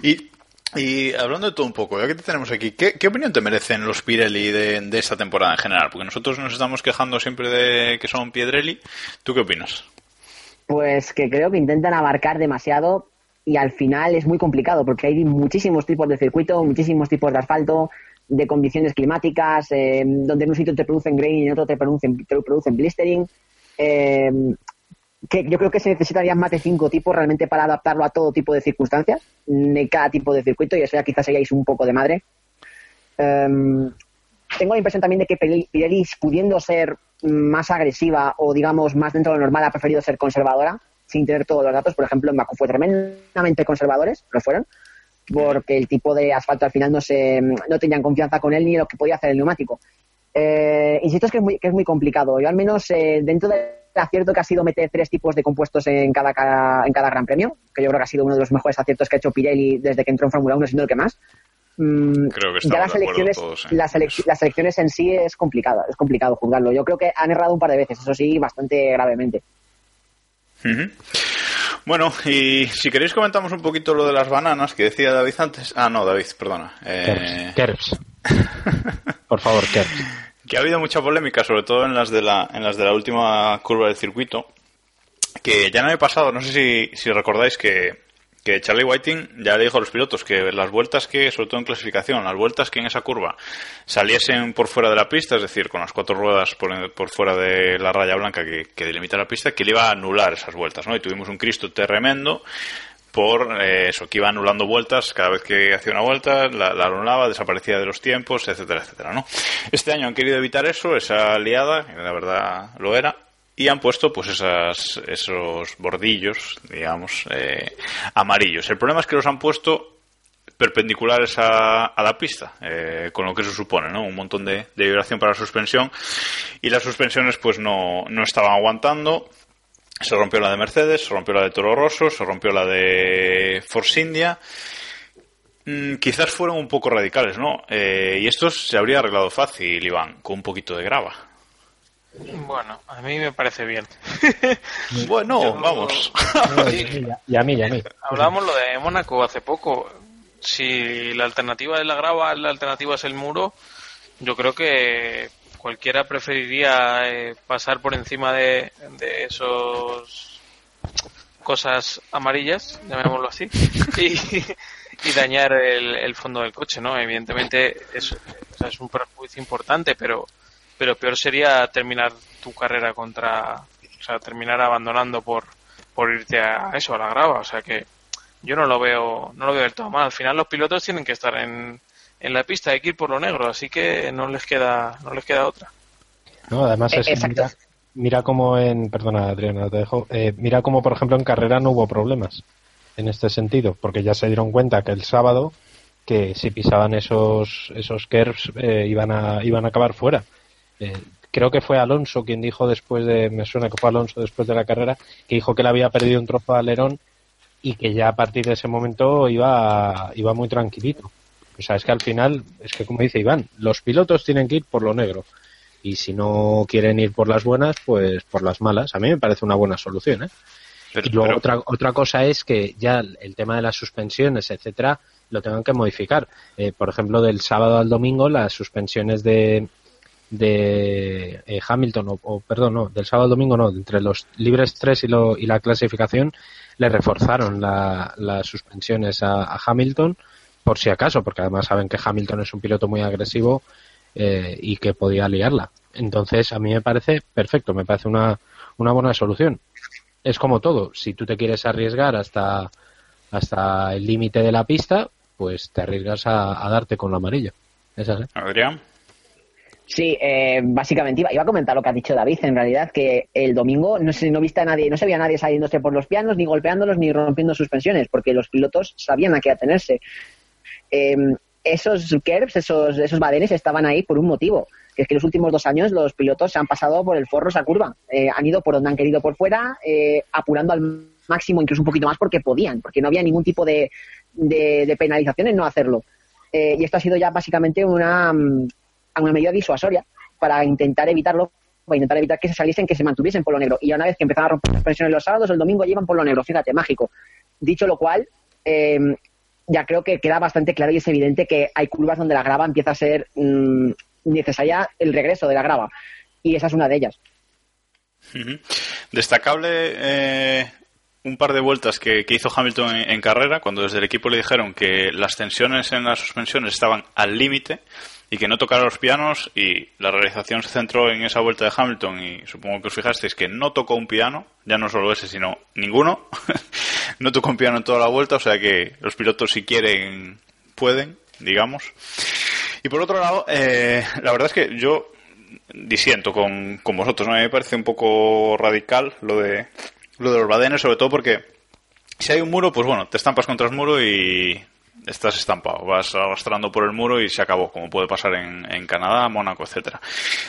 Y, y hablando de todo un poco, ya que te tenemos aquí, ¿qué, qué opinión te merecen los Pirelli de, de esta temporada en general? Porque nosotros nos estamos quejando siempre de que son Piedrelli. ¿Tú qué opinas? Pues que creo que intentan abarcar demasiado y al final es muy complicado porque hay muchísimos tipos de circuito, muchísimos tipos de asfalto, de condiciones climáticas, eh, donde en un sitio te producen grain y en otro te producen, te producen blistering. eh, que yo creo que se necesitarían más de cinco tipos realmente para adaptarlo a todo tipo de circunstancias, de cada tipo de circuito, y eso ya quizás seríais un poco de madre. Em, tengo la impresión también de que Pirelli, pudiendo ser más agresiva o digamos más dentro de lo normal, ha preferido ser conservadora sin tener todos los datos. Por ejemplo, en Baku fue tremendamente conservadores, lo fueron, porque el tipo de asfalto al final no se no tenían confianza con él ni lo que podía hacer el neumático. Eh, insisto es que es muy, que es muy complicado. Yo al menos eh, dentro del acierto que ha sido meter tres tipos de compuestos en cada, cada- en cada gran premio, que yo creo que ha sido uno de los mejores aciertos que ha hecho Pirelli desde que entró en Fórmula 1, siendo el que más. Mm, Creo que ya las elecciones, todos, ¿eh? las, elec- las elecciones en sí es complicado, es complicado juzgarlo. Yo creo que han errado un par de veces, eso sí, bastante gravemente. Bueno, y si queréis comentamos un poquito lo de las bananas que decía David antes. Ah, no, David, perdona. Eh, Kerbs. Por favor, Kerbs. Que ha habido mucha polémica, sobre todo en las de la, en las de la última curva del circuito, que ya no he pasado, no sé si, si recordáis que, que Charlie Whiting ya le dijo a los pilotos que las vueltas que, sobre todo en clasificación, las vueltas que en esa curva saliesen por fuera de la pista, es decir, con las cuatro ruedas por, por fuera de la raya blanca que, que delimita la pista, que le iba a anular esas vueltas, ¿no? Y tuvimos un Cristo tremendo por eh, eso, que iba anulando vueltas, cada vez que hacía una vuelta, la, la anulaba, desaparecía de los tiempos, etcétera, etcétera, ¿no? Este año han querido evitar eso, esa liada, que la verdad lo era, y han puesto pues esas, esos bordillos, digamos, eh, amarillos. El problema es que los han puesto perpendiculares a, a la pista, eh, con lo que eso supone, ¿no? Un montón de, de vibración para la suspensión, y las suspensiones pues no, no estaban aguantando, se rompió la de Mercedes, se rompió la de Toro Rosso, se rompió la de Force India. Mm, quizás fueron un poco radicales, ¿no? Eh, y esto se habría arreglado fácil, Iván, con un poquito de grava. Bueno, a mí me parece bien. Bueno, Yo- vamos. Y a mí, y a mí. Hablábamos lo de Mónaco hace poco. Si la alternativa es la grava, la alternativa es el muro, yo creo que cualquiera preferiría eh, pasar por encima de, de esos cosas amarillas, llamémoslo así, y, dañar el, el fondo del coche, ¿no? Evidentemente es, es un perjuicio importante, pero pero peor sería terminar tu carrera contra, o sea, terminar abandonando por, por irte a eso, a la grava, o sea que yo no lo veo, no lo veo del todo mal. Al final los pilotos tienen que estar en, en la pista, hay que ir por lo negro, así que no les queda, no les queda otra. No, además Eh, es, exacto. mira, mira como en, perdona Adriana, te dejo, eh, mira como por ejemplo en carrera no hubo problemas en este sentido, porque ya se dieron cuenta que el sábado que si pisaban esos esos curves eh, iban a iban a acabar fuera. Eh, creo que fue Alonso quien dijo después de, me suena que fue Alonso después de la carrera, que dijo que le había perdido un trozo de alerón y que ya a partir de ese momento iba, iba muy tranquilito. O sea, es que al final, es que como dice Iván, los pilotos tienen que ir por lo negro. Y si no quieren ir por las buenas, pues por las malas. A mí me parece una buena solución, ¿eh? Pero- y luego pero- otra, otra cosa es que ya el tema de las suspensiones, etcétera, lo tengan que modificar. Eh, por ejemplo, del sábado al domingo, las suspensiones de, de eh, Hamilton, o, o, perdón, no, del sábado al domingo no, entre los libres 3 y, lo, y la clasificación, le reforzaron la- las suspensiones a, a Hamilton, por si acaso, porque además saben que Hamilton es un piloto muy agresivo eh, y que podía liarla. Entonces, a mí me parece perfecto, me parece una, una buena solución. Es como todo, si tú te quieres arriesgar hasta, hasta el límite de la pista, pues te arriesgas a, a darte con la amarilla. Es así. Adrián. Sí, eh, básicamente iba, iba a comentar lo que ha dicho David, en realidad, que el domingo no se, no viste a nadie, no se veía a nadie saliéndose por los pianos, ni golpeándolos, ni rompiendo suspensiones, porque los pilotos sabían a qué atenerse. Eh, esos curves, esos, esos badenes estaban ahí por un motivo, que es que los últimos dos años los pilotos se han pasado por el forro esa curva, Eh, han ido por donde han querido por fuera, eh, apurando al máximo, incluso un poquito más porque podían, porque no había ningún tipo de, de, de penalización en no hacerlo. Eh, y esto ha sido ya básicamente una, mm, una medida disuasoria para intentar evitarlo, para intentar evitar que se saliesen, que se mantuviesen por lo negro. Y ya una vez que empezaron a romper las presiones los sábados, el domingo llevan por lo negro, fíjate, mágico. Dicho lo cual, eh, ya creo que queda bastante claro y es evidente que hay curvas donde la grava empieza a ser mm, necesaria el regreso de la grava. Y esa es una de ellas. Destacable eh, un par de vueltas que, que hizo Hamilton en carrera, cuando desde el equipo le dijeron que las tensiones en las suspensiones estaban al límite y que no tocara los pianos y la realización se centró en esa vuelta de Hamilton y supongo que os fijasteis que no tocó un piano, ya no solo ese, sino ninguno. no tocó un piano en toda la vuelta, o sea que los pilotos si quieren pueden, digamos. Y por otro lado, eh, la verdad es que yo disiento con, con vosotros. A mí me parece un poco radical lo de, lo de los badenes, sobre todo porque si hay un muro, pues bueno, te estampas contra el muro y estás estampado, vas arrastrando por el muro y se acabó, como puede pasar en, en Canadá, Mónaco, etcétera.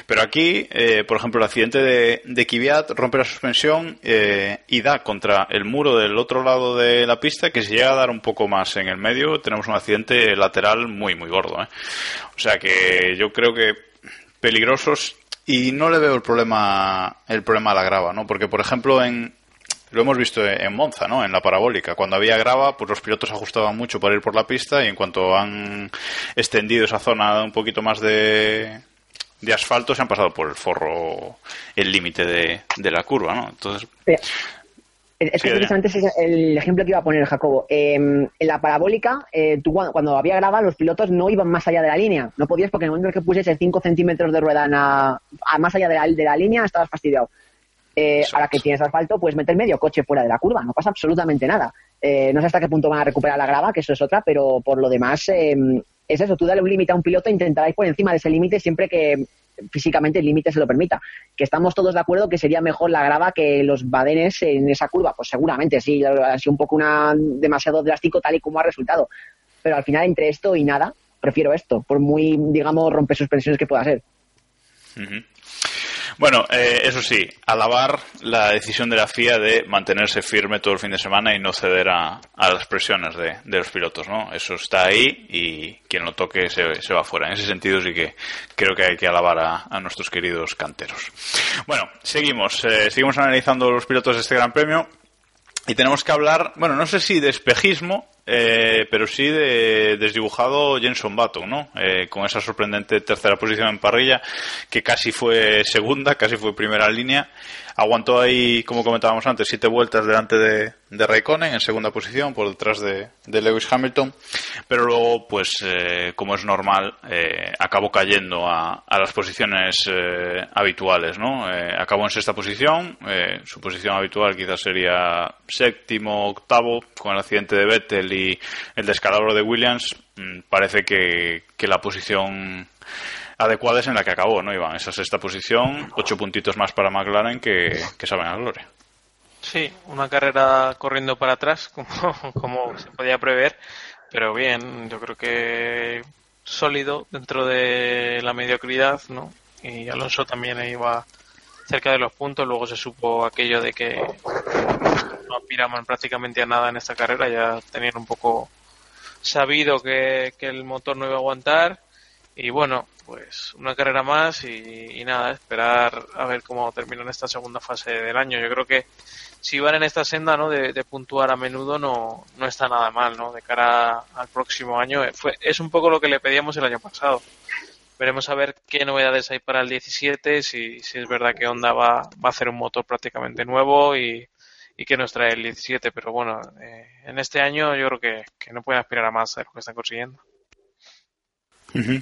Pero aquí, eh, por ejemplo, el accidente de, de Kvyat rompe la suspensión eh, y da contra el muro del otro lado de la pista, que si llega a dar un poco más en el medio, tenemos un accidente lateral muy, muy gordo. ¿eh? O sea que yo creo que peligrosos y no le veo el problema el problema a la grava, ¿no? Porque por ejemplo en lo hemos visto en Monza, ¿no? En la parabólica, cuando había grava, pues los pilotos ajustaban mucho para ir por la pista y en cuanto han extendido esa zona un poquito más de de asfalto se han pasado por el forro el límite de, de la curva, ¿no? Entonces, Es Sí, que precisamente ese es el ejemplo que iba a poner Jacobo. Eh, en la parabólica, eh, tú cuando, cuando había grava, los pilotos no iban más allá de la línea. No podías porque en el momento en que pusieses 5 centímetros de rueda a más allá de la, de la línea, estabas fastidiado. Eh, Exacto. ahora que tienes asfalto, puedes meter medio coche fuera de la curva, no pasa absolutamente nada. Eh, no sé hasta qué punto van a recuperar la grava, que eso es otra, pero por lo demás, eh, es eso, tú dale un límite a un piloto e intentará ir por encima de ese límite siempre que físicamente el límite se lo permita. Que estamos todos de acuerdo que sería mejor la grava que los badenes en esa curva, pues seguramente sí, ha sido un poco una demasiado drástico tal y como ha resultado. Pero al final, entre esto y nada, prefiero esto, por muy, digamos, rompe suspensiones que pueda ser. Ujú. Bueno, eh, eso sí, alabar la decisión de la FIA de mantenerse firme todo el fin de semana y no ceder a, a las presiones de, de los pilotos, ¿no? Eso está ahí y quien lo toque se, se va fuera. En ese sentido sí que creo que hay que alabar a, a nuestros queridos canteros. Bueno, seguimos, eh, seguimos analizando los pilotos de este Gran Premio y tenemos que hablar, bueno, no sé si de espejismo, eh, pero sí de desdibujado Jenson Button, ¿no? Eh, con esa sorprendente tercera posición en parrilla, que casi fue segunda, casi fue primera línea. Aguantó ahí, como comentábamos antes, siete vueltas delante de, de Raikkonen en segunda posición, por detrás de, Lewis Hamilton, pero luego, pues, eh, como es normal, eh, acabó cayendo a, a las posiciones eh, habituales, ¿no? acabó en sexta posición, su posición habitual quizás sería séptimo, octavo, con el accidente de Vettel y el descalabro de Williams, mm, parece que, que la posición adecuada es en la que acabó, ¿no, Iván? Esa sexta posición, ocho puntitos más para McLaren que, que saben a gloria. Sí, una carrera corriendo para atrás, como, como se podía prever, pero bien, yo creo que sólido dentro de la mediocridad, ¿no? Y Alonso también iba cerca de los puntos, luego se supo aquello de que no aspiraban prácticamente a nada en esta carrera, ya tenían un poco sabido que, que el motor no iba a aguantar y bueno, pues una carrera más y, nada, esperar a ver cómo termina esta segunda fase del año. Yo creo que si van en esta senda ¿no? de, puntuar a menudo no, no está nada mal ¿no? de cara al próximo año. Eh, fue, es un poco lo que le pedíamos el año pasado. Veremos a ver qué novedades hay para el 17, si, si es verdad que Honda va, va a hacer un motor prácticamente nuevo y, y que nos trae el 17. Pero bueno, eh, en este año yo creo que, que no pueden aspirar a más de lo que están consiguiendo.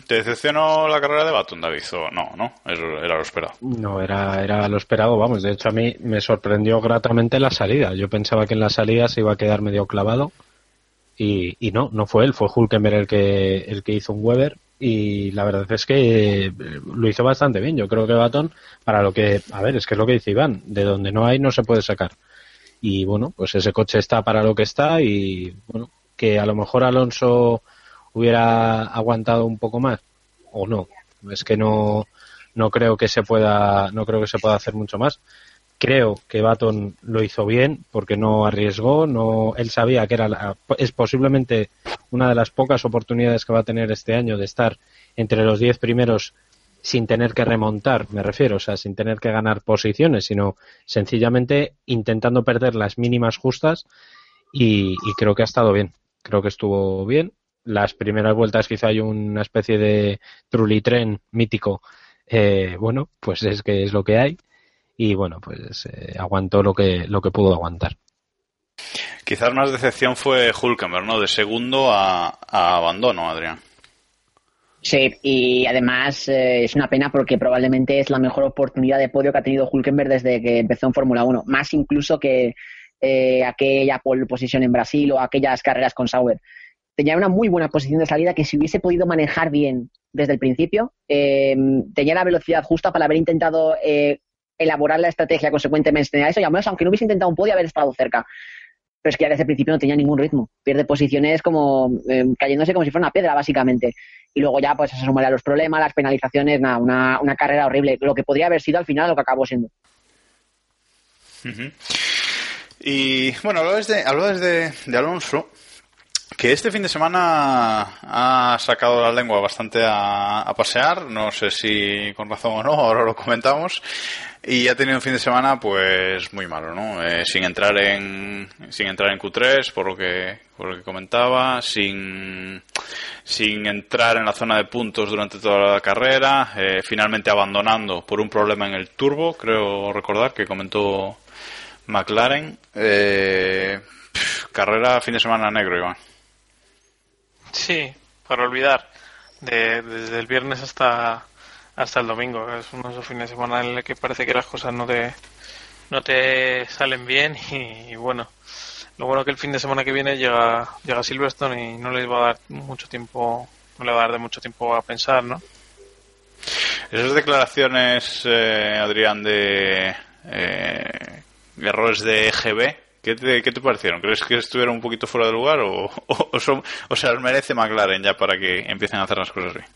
¿Te decepcionó la carrera de Baton, David? no, no? era lo esperado. No, era, era lo esperado, vamos. De hecho, a mí me sorprendió gratamente la salida. Yo pensaba que en la salida se iba a quedar medio clavado. Y, y no, no fue él, fue Hulkenberg el que, el que hizo un Weber. Y la verdad es que eh, lo hizo bastante bien. Yo creo que Baton, para lo que. A ver, es que es lo que dice Iván: de donde no hay, no se puede sacar. Y bueno, pues ese coche está para lo que está. Y bueno, que a lo mejor Alonso hubiera aguantado un poco más o no. Es que no, no creo que se pueda, no creo que se pueda hacer mucho más. Creo que Baton lo hizo bien porque no arriesgó, no, él sabía que era es posiblemente una de las pocas oportunidades que va a tener este año de estar entre los diez primeros sin tener que remontar, me refiero, o sea, sin tener que ganar posiciones, sino sencillamente intentando perder las mínimas justas y creo que ha estado bien. Creo que estuvo bien las primeras vueltas quizá hay una especie de tren mítico. Eh, bueno, pues es que es lo que hay y bueno, pues eh, aguantó lo que lo que pudo aguantar. Quizás más decepción fue Hulkenberg, ¿no? De segundo a, abandono, Adrián. Sí, y además eh, es una pena porque probablemente es la mejor oportunidad de podio que ha tenido Hulkenberg desde que empezó en Fórmula 1, más incluso que aquella pole position en Brasil o aquellas carreras con Sauber tenía una muy buena posición de salida que si hubiese podido manejar bien desde el principio, eh, tenía la velocidad justa para haber intentado eh, elaborar la estrategia consecuentemente a eso y al aunque no hubiese intentado un podio haber estado cerca. Pero es que ya desde el principio no tenía ningún ritmo. Pierde posiciones como eh, cayéndose como si fuera una piedra, básicamente. Y luego ya pues se sumaría los problemas, las penalizaciones, nada, una, una carrera horrible. Lo que podría haber sido al final lo que acabó siendo. Y bueno, hablabas de, de, de Alonso que este fin de semana ha sacado la lengua bastante a, pasear, no sé si con razón o no, ahora lo comentamos, y ha tenido un fin de semana pues muy malo, ¿no? Eh, sin entrar en sin entrar en Q3 por lo que por lo que comentaba, sin sin entrar en la zona de puntos durante toda la carrera, eh, finalmente abandonando por un problema en el turbo, creo recordar que comentó McLaren. Eh, carrera fin de semana negro, Iván. Sí, para olvidar. desde el viernes hasta hasta el domingo. Es uno de esos fines de semana en el que parece que las cosas no te, no te salen bien y, bueno. Lo bueno que el fin de semana que viene llega, llega Silverstone y no les va a dar mucho tiempo, no le va a dar de mucho tiempo a pensar, ¿no? Esas declaraciones, eh, Adrián, de eh, errores de EGB, ¿Qué te, ¿Qué te, parecieron? ¿Crees que estuvieron un poquito fuera de lugar o, o, son, o se merece McLaren ya para que empiecen a hacer las cosas bien?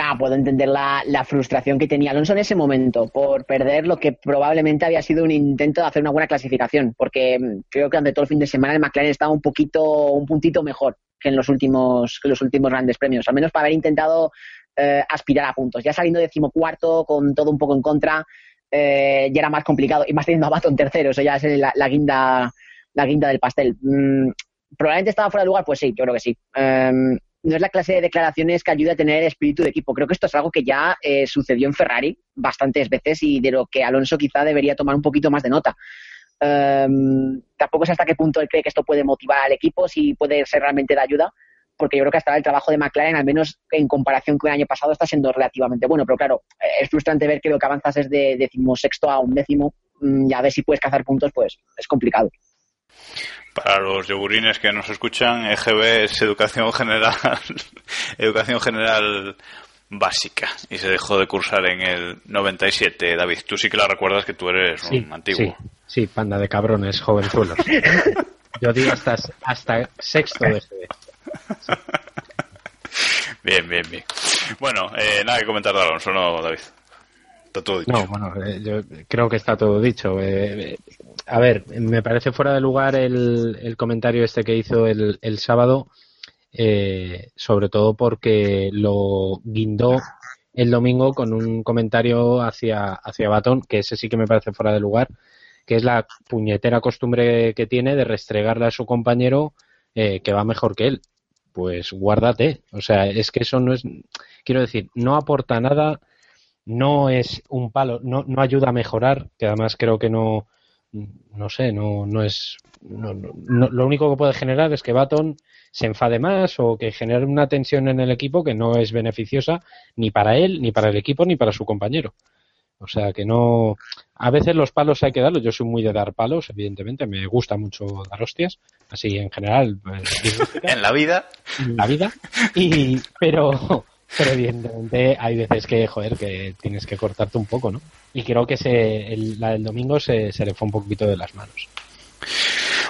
Ah, puedo entender la, la, frustración que tenía Alonso en ese momento por perder lo que probablemente había sido un intento de hacer una buena clasificación, porque mm, creo que ante todo el fin de semana el McLaren estaba un poquito, un puntito mejor que en los últimos, que los últimos grandes premios, al menos para haber intentado eh, aspirar a puntos. Ya saliendo decimocuarto, con todo un poco en contra, eh, ya era más complicado y más teniendo a Baton tercero, eso ya es la, guinda la guinda del pastel. Mm, probablemente estaba fuera de lugar, pues sí, yo creo que sí. Em, no es la clase de declaraciones que ayuda a tener espíritu de equipo. Creo que esto es algo que ya eh, sucedió en Ferrari bastantes veces y de lo que Alonso quizá debería tomar un poquito más de nota. Em, tampoco sé hasta qué punto él cree que esto puede motivar al equipo, si puede ser realmente de ayuda, porque yo creo que hasta ahora el trabajo de McLaren, al menos en comparación con el año pasado, está siendo relativamente bueno. Pero claro, es frustrante ver que lo que avanzas es de decimosexto a un décimo mm, y a ver si puedes cazar puntos, pues es complicado. Para los yogurines que nos escuchan, EGB es educación general, educación general básica y se dejó de cursar en el 97. David, tú sí que la recuerdas que tú eres un antiguo. Sí, sí, panda de cabrones, jovenzuelos. Yo digo hasta, hasta sexto de EGB. Bien, bien, bien. Bueno, eh, nada que comentar de Alonso, ¿no, David? Está todo dicho. No, bueno, eh, yo creo que está todo dicho. Eh, eh, a ver, me parece fuera de lugar el, el comentario este que hizo el, el sábado, sobre todo porque lo guindó el domingo con un comentario hacia, hacia Batón, que ese sí que me parece fuera de lugar, que es la puñetera costumbre que tiene de restregarle a su compañero que va mejor que él. Pues guárdate. O sea, es que eso no es. Quiero decir, no aporta nada, no es un palo, no, no ayuda a mejorar, que además creo que no. No sé, no, no es. No, no, lo único que puede generar es que Baton se enfade más o que genere una tensión en el equipo que no es beneficiosa ni para él, ni para el equipo, ni para su compañero. O sea que no. A veces los palos hay que darlos. Yo soy muy de dar palos, evidentemente. Me gusta mucho dar hostias. Así en general. pues, En la vida, en la vida. Y, pero, pero evidentemente hay veces que, joder, que tienes que cortarte un poco, ¿no? Y creo que se, el- la del domingo se, se le fue un poquito de las manos.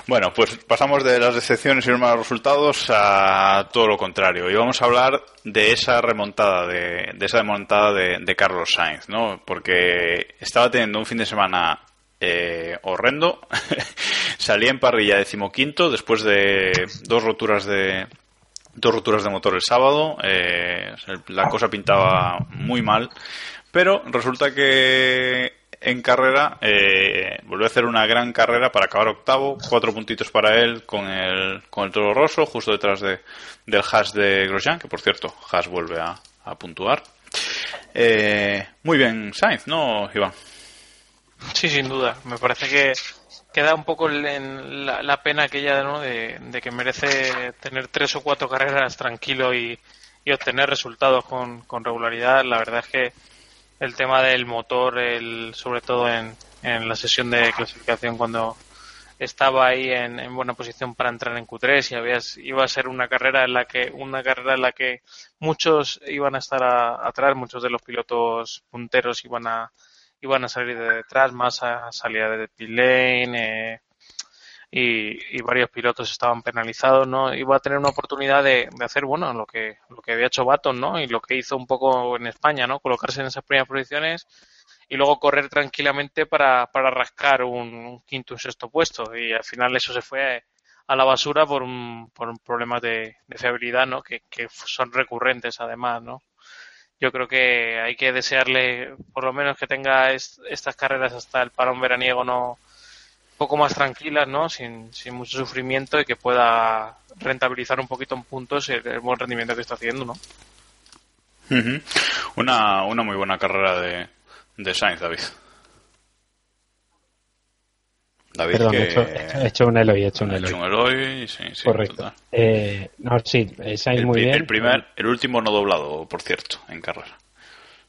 Bueno, pues pasamos de las decepciones y los malos resultados a todo lo contrario. Y vamos a hablar de esa remontada, de, de esa remontada de, Carlos Sainz, ¿no? Porque estaba teniendo un fin de semana eh, horrendo. Salía en parrilla decimoquinto después de dos roturas de dos roturas de motor el sábado. Eh, la cosa pintaba muy mal. Pero resulta que en carrera eh, volvió a hacer una gran carrera para acabar octavo, cuatro puntitos para él con el, con el Toro Rosso, justo detrás de, del Haas de Grosjean, que por cierto, Haas vuelve a, a puntuar. Eh, muy bien, Sainz, ¿no, Iván? Sí, sin duda. Me parece que queda un poco en la, la pena aquella ¿no? de, de que merece tener tres o cuatro carreras tranquilo y, y obtener resultados con, con regularidad. La verdad es que el tema del motor, el, sobre todo en, en la sesión de clasificación cuando estaba ahí en, en buena posición para entrar en Q3 y habías, iba a ser una carrera en la que una carrera en la que muchos iban a estar a- atrás, muchos de los pilotos punteros iban a iban a salir de detrás, Massa salía de pit lane eh, y, y varios pilotos estaban penalizados, ¿no? Iba a tener una oportunidad de, de hacer, bueno, lo que, lo que había hecho Baton, ¿no? Y lo que hizo un poco en España, ¿no? Colocarse en esas primeras posiciones y luego correr tranquilamente para, para rascar un, un quinto, un sexto puesto. Y al final eso se fue a la basura por, un, por un problemas de, de fiabilidad, ¿no? Que, que son recurrentes además, ¿no? Yo creo que hay que desearle, por lo menos que tenga est- estas carreras hasta el parón veraniego, no poco más tranquilas, ¿no? Sin, sin mucho sufrimiento y que pueda rentabilizar un poquito en puntos el, el buen rendimiento que está haciendo, ¿no? Una, una muy buena carrera de, de Sainz, David. David, Perdón, que he hecho, he hecho un Eloy, he hecho un Eloy. hecho un Eloy, sí, sí, Correcto. Eh, no, sí, eh, Sainz El, muy bien. el primer, el último no doblado, por cierto, en carrera.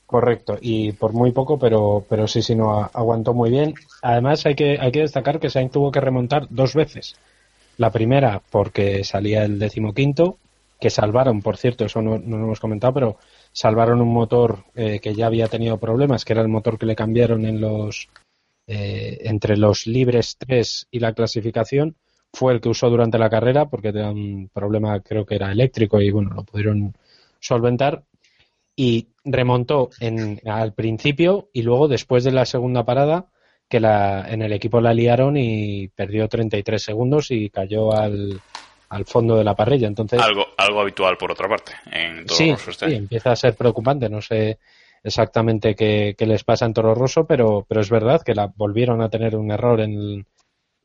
Correcto, y por muy poco, pero, pero sí, sí, no, aguantó muy bien. Además, hay que, hay que destacar que Sainz tuvo que remontar dos veces. La primera, porque salía el decimoquinto, que salvaron, por cierto, eso no, no lo hemos comentado, pero salvaron un motor eh, que ya había tenido problemas, que era el motor que le cambiaron en los eh, entre los libres 3 y la clasificación. Fue el que usó durante la carrera, porque tenía un problema, creo que era eléctrico, y bueno, lo pudieron solventar y remontó en, al principio y luego después de la segunda parada que la, en el equipo la liaron y perdió 33 segundos y cayó al, al fondo de la parrilla. Entonces, Algo, algo habitual, por otra parte, en todo sí, Rosso este sí, empieza a ser preocupante. No sé exactamente qué, qué les pasa en Toro Rosso, pero, pero es verdad que la volvieron a tener un error en,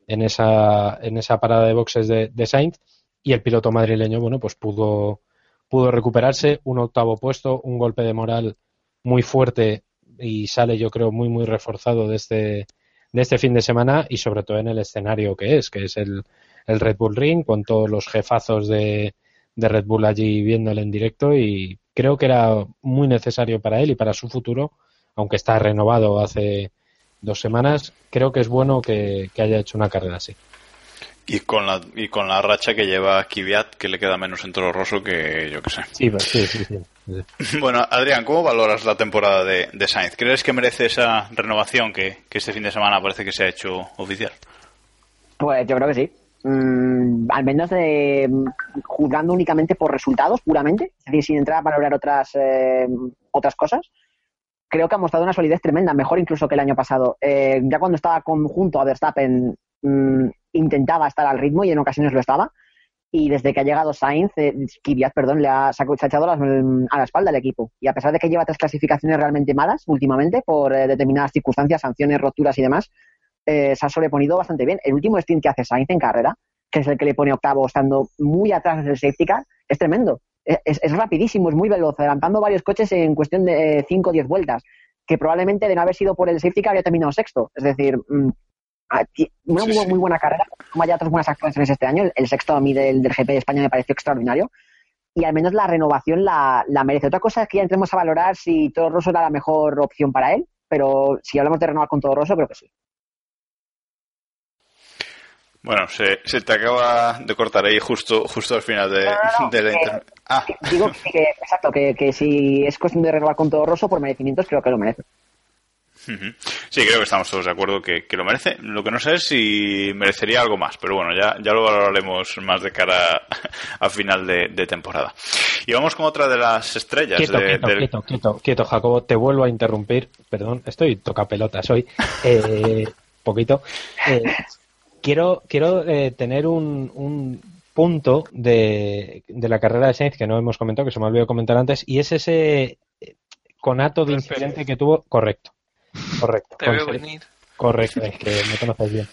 en, esa, en esa parada de boxes de, de Sainz y el piloto madrileño, bueno, pues pudo, pudo recuperarse, un octavo puesto, un golpe de moral muy fuerte y sale yo creo muy muy reforzado de este, de este fin de semana y sobre todo en el escenario que es, que es el, el Red Bull Ring con todos los jefazos de, de Red Bull allí viéndole en directo y creo que era muy necesario para él y para su futuro, aunque está renovado hace dos semanas, creo que es bueno que, que haya hecho una carrera así. Y con la y con la racha que lleva Kvyat, que le queda menos en Toro Rosso que yo que sé. Sí, pues, sí, sí, sí. Bueno, Adrián, ¿cómo valoras la temporada de, de Sainz? ¿Crees que merece esa renovación que, que este fin de semana parece que se ha hecho oficial? Pues yo creo que sí. Mm, al menos de, juzgando únicamente por resultados puramente, es decir, sin entrar a valorar otras, eh, otras cosas, creo que ha mostrado una solidez tremenda, mejor incluso que el año pasado. Eh, ya cuando estaba conjunto a Verstappen, mm, intentaba estar al ritmo y en ocasiones lo estaba. Y desde que ha llegado Sainz, eh, Kvyat, perdón, le ha, se ha echado las, a la espalda al equipo. Y a pesar de que lleva tres clasificaciones realmente malas últimamente por eh, determinadas circunstancias, sanciones, roturas y demás, eh, se ha sobreponido bastante bien. El último stint que hace Sainz en carrera, que es el que le pone octavo estando muy atrás del safety car, es tremendo. Es, es rapidísimo, es muy veloz, adelantando varios coches en cuestión de 5 o 10 vueltas, que probablemente de no haber sido por el safety car habría terminado sexto. Es decir, mm, una Sí, muy, buena carrera, como haya otras buenas actuaciones este año. El, sexto a mí del, del GP de España me pareció extraordinario. Y al menos la renovación la, la merece. Otra cosa es que ya entremos a valorar si Toro Rosso era la mejor opción para él, pero si hablamos de renovar con Toro Rosso, creo que sí. Bueno, se, se te acaba de cortar ahí justo justo al final de, No, no, no, de la que- inter- Ah, Digo que, exacto, que, que si es cuestión de renovar con Toro Rosso por merecimientos, creo que lo merece. Sí, creo que estamos todos de acuerdo que, que lo merece. Lo que no sé es si merecería algo más, pero bueno, ya, ya lo valoraremos más de cara a, final de, de temporada. Y vamos con otra de las estrellas Quieto, de- quieto, del- quieto, quieto, quieto, Jacobo, te vuelvo a interrumpir. Perdón, estoy toca pelotas hoy. Eh, poquito. Eh, quiero quiero eh, tener un, un punto de, de la carrera de Sainz que no hemos comentado, que se me olvidó comentar antes, y es ese conato de incidente que tuvo. Correcto. Correcto. Te veo venir. Correcto, es que me conoces bien.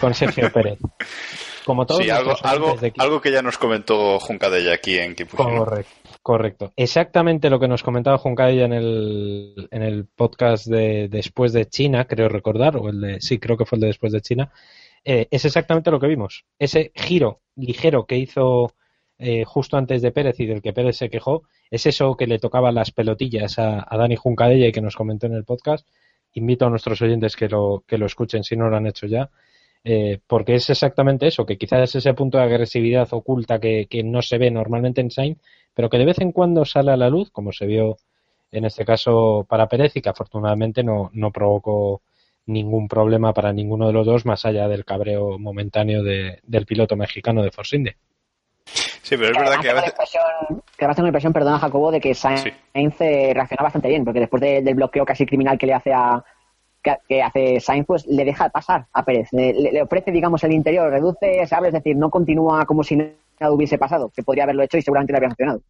Con Sergio Pérez. Como todos Sí, algo, algo, de algo que ya nos comentó Juncadella aquí en. Correcto, correcto. Exactamente lo que nos comentaba Juncadella en el, en el podcast de después de China, creo recordar, o el de, sí, creo que fue el de después de China, eh, es exactamente lo que vimos. Ese giro ligero que hizo eh, justo antes de Pérez y del que Pérez se quejó, es eso que le tocaba las pelotillas a, a Dani Juncadella y que nos comentó en el podcast. Invito a nuestros oyentes que lo, que lo escuchen si no lo han hecho ya. Eh, porque es exactamente eso, que quizás es ese punto de agresividad oculta que, que no se ve normalmente en Sainz, pero que de vez en cuando sale a la luz, como se vio en este caso para Pérez y que afortunadamente no, no provocó ningún problema para ninguno de los dos más allá del cabreo momentáneo de- del piloto mexicano de Force India. Sí, pero es verdad que a Además, tengo la veces... impresión- que además tengo la impresión, perdona Jacobo, de que Sainz Sí. reacciona bastante bien, porque después de- del bloqueo casi criminal que le hace a que, que hace Sainz, pues le deja pasar a Pérez, le, ofrece, digamos, el interior, reduce, se abre, es decir, no continúa como si nada hubiese pasado, que podría haberlo hecho y seguramente le habría funcionado.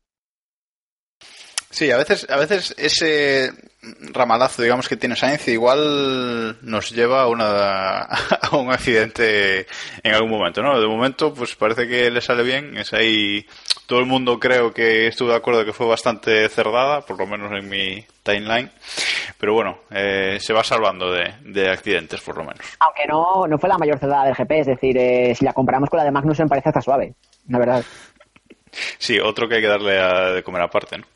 Sí, a veces, a veces ese ramalazo, digamos, que tiene Sainz, igual nos lleva a, una, a un accidente en algún momento, ¿no? De momento, pues parece que le sale bien. Es ahí, todo el mundo creo que estuvo de acuerdo que fue bastante cerdada, por lo menos en mi timeline. Pero bueno, eh, se va salvando de, de accidentes, por lo menos. Aunque no, no fue la mayor cedada del GP, es decir, eh, si la comparamos con la de Magnussen parece hasta suave, la verdad. Sí, otro que hay que darle a, de comer aparte, ¿no?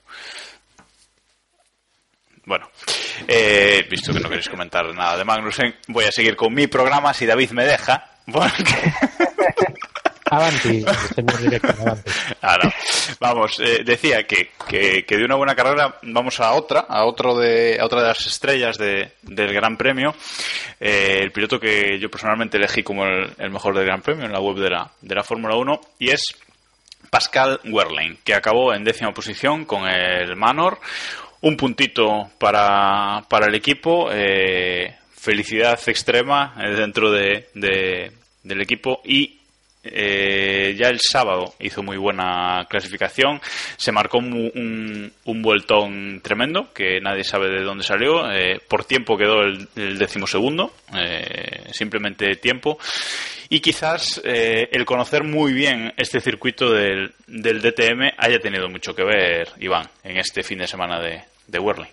Bueno, eh, visto que no queréis comentar nada de Magnussen, voy a seguir con mi programa si David me deja. Porque... Avanti, señor director, avanti. Ah, no. Vamos, eh, decía que, que, que de una buena carrera vamos a otra, a otro de, a otra de las estrellas de- del Gran Premio. Eh, el piloto que yo personalmente elegí como el, el mejor del Gran Premio en la web de la, de la Fórmula 1 y es Pascal Wehrlein, que acabó en décima posición con el Manor. Un puntito para, para el equipo. eh, felicidad extrema eh, dentro de, de- del equipo y eh, ya el sábado hizo muy buena clasificación, se marcó un, un, vueltón tremendo que nadie sabe de dónde salió, eh, por tiempo quedó el, el decimosegundo, eh, simplemente tiempo, y quizás el conocer muy bien este circuito del, del, DTM haya tenido mucho que ver, Iván, en este fin de semana de, de.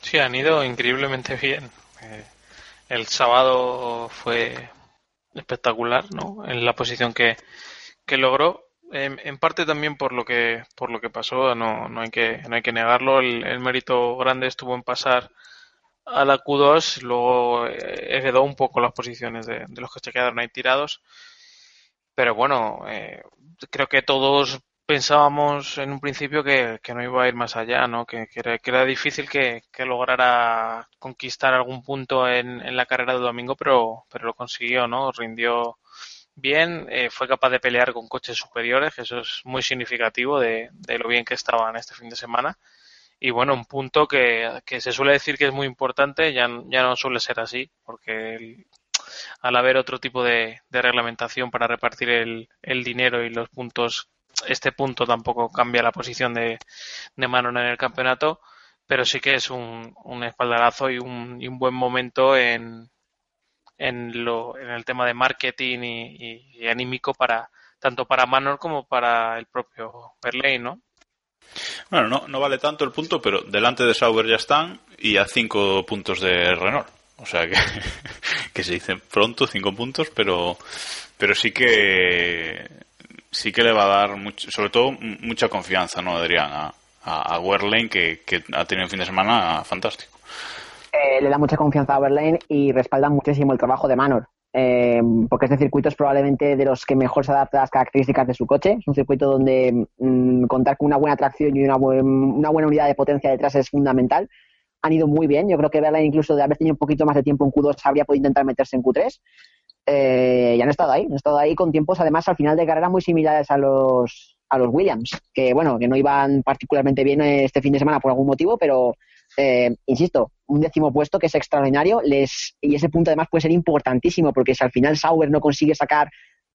Sí, han ido increíblemente bien. el sábado fue espectacular, ¿no? En la posición que, que logró. En, parte también por lo que por lo que pasó, no, no hay que no hay que negarlo. El, mérito grande estuvo en pasar a la Q2, luego eh, heredó un poco las posiciones de, los que se quedaron ahí tirados. Pero bueno, eh, creo que todos pensábamos en un principio que, no iba a ir más allá, ¿no? Que, era, difícil que, lograra conquistar algún punto en, la carrera de domingo, pero, pero lo consiguió, ¿no? Rindió bien, eh, fue capaz de pelear con coches superiores, que eso es muy significativo de, lo bien que estaban este fin de semana. Y bueno, un punto que, se suele decir que es muy importante, ya, ya no suele ser así, porque al haber otro tipo de, reglamentación para repartir el, el dinero y los puntos este punto tampoco cambia la posición de, Manon en el campeonato, pero sí que es un, espaldarazo y un, y un buen momento en, en, lo, en el tema de marketing y, anímico para tanto para Manor como para el propio Verlaine, ¿no? Bueno, no, no vale tanto el punto, pero delante de Sauber ya están y a cinco puntos de Renault. O sea que, que se dice pronto, cinco puntos, pero, pero sí que sí que le va a dar, mucho, sobre todo, mucha confianza, ¿no, Adrián? A, a, que, ha tenido un fin de semana fantástico. Eh, le da mucha confianza a Werlein y respalda muchísimo el trabajo de Manor. Eh, porque este circuito es probablemente de los que mejor se adapta a las características de su coche. Es un circuito donde mm, contar con una buena tracción y una, una buena unidad de potencia detrás es fundamental. Han ido muy bien. Yo creo que Verlaine, incluso de haber tenido un poquito más de tiempo en Q2, habría podido intentar meterse en Q3 eh, y han estado ahí, han estado ahí con tiempos además al final de carrera muy similares a los a los Williams, que bueno, que no iban particularmente bien este fin de semana por algún motivo, pero eh, insisto, un décimo puesto que es extraordinario, les y ese punto además puede ser importantísimo porque si al final Sauber no consigue sacar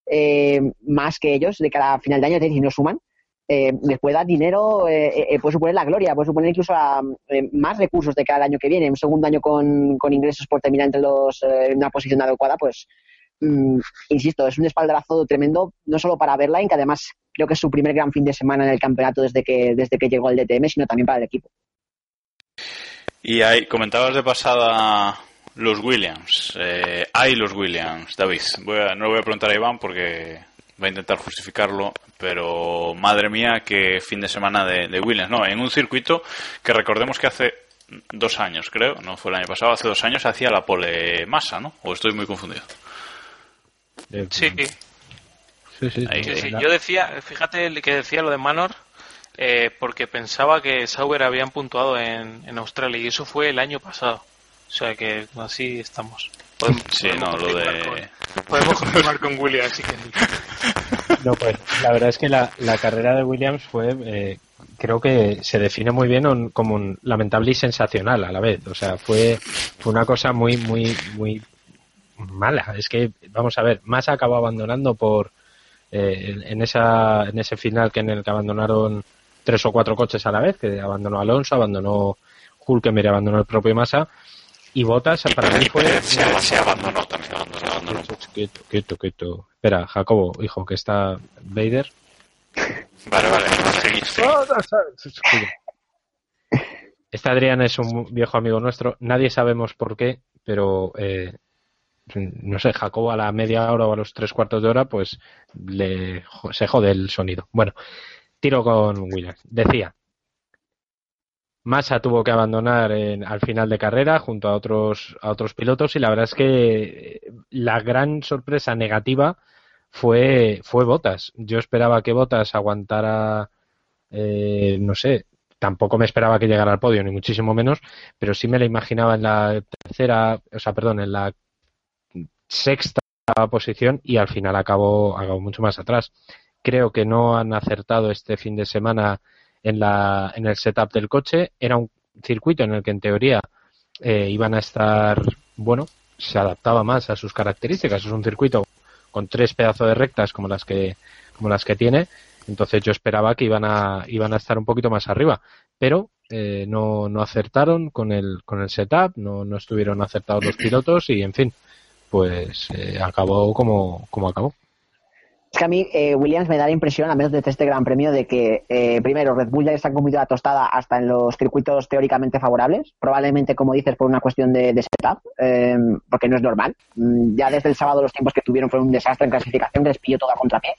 eh, más que ellos de cada final de año, es decir, si no suman, eh, les puede dar dinero, eh, eh, puede suponer la gloria, puede suponer incluso más recursos de cada año que viene. Un segundo año con, con ingresos por terminar entre los en una posición adecuada, pues Mm, insisto, es un espaldarazo tremendo, no solo para Berline, que además creo que es su primer gran fin de semana en el campeonato desde que, desde que llegó al DTM, sino también para el equipo. Y ahí, comentabas de pasada los Williams. Eh, hay los Williams, David. no lo voy a preguntar a Iván porque va a intentar justificarlo, pero madre mía, qué fin de semana de, de Williams. No, en un circuito que recordemos que hace dos años, creo, no fue el año pasado, hace dos años hacía la pole masa, ¿no? ¿O estoy muy confundido? Sí. Sí, sí, Yo decía, fíjate que decía lo de Manor, eh, porque pensaba que Sauber habían puntuado en, en, Australia y eso fue el año pasado. O sea que así estamos. Podemos, sí, no, lo de... podemos confirmar con Williams, que... No, pues la verdad es que la, la carrera de Williams fue, eh, creo que se define muy bien como un lamentable y sensacional a la vez. O sea, fue, fue una cosa muy, muy, muy mala. Es que, vamos a ver, Massa acabó abandonando por eh, en, esa, en ese final que en el que abandonaron tres o cuatro coches a la vez, que abandonó Alonso, abandonó Hulkenberg, abandonó el propio Massa. Y Botas para mí fue. Se, abandonó también, abandonó, Quieto, quieto, quieto. Espera, Jacobo, hijo, que está Vader. Vale, vale, Este Adrián es un viejo amigo nuestro. Nadie sabemos por qué, pero eh, no sé, Jacobo a la media hora o a los tres cuartos de hora, pues le, se jode el sonido. Bueno, tiro con Williams. Decía, Massa tuvo que abandonar al final de carrera junto a otros, a otros pilotos y la verdad es que la gran sorpresa negativa fue, fue Botas. Yo esperaba que Botas aguantara, eh, no sé, tampoco me esperaba que llegara al podio, ni muchísimo menos, pero sí me la imaginaba en la tercera, o sea, perdón, en la sexta posición y al final acabó, acabó mucho más atrás. Creo que no han acertado este fin de semana en, la, en el setup del coche. Era un circuito en el que en teoría eh, iban a estar, bueno, se adaptaba más a sus características. Es un circuito con tres pedazos de rectas como las que como las que tiene. Entonces yo esperaba que iban a iban a estar un poquito más arriba, pero eh, no, no acertaron con el con el setup, no, no estuvieron acertados los pilotos y en fin, pues eh, acabó como, como acabó. Es que a mí eh, Williams me da la impresión, a menos desde este Gran Premio, de que eh, primero Red Bull ya han comido la tostada hasta en los circuitos teóricamente favorables, probablemente, como dices, por una cuestión de, setup, eh, porque no es normal. Mm, Ya desde el sábado los tiempos que tuvieron fueron un desastre en clasificación, les pilló todo a contrapié.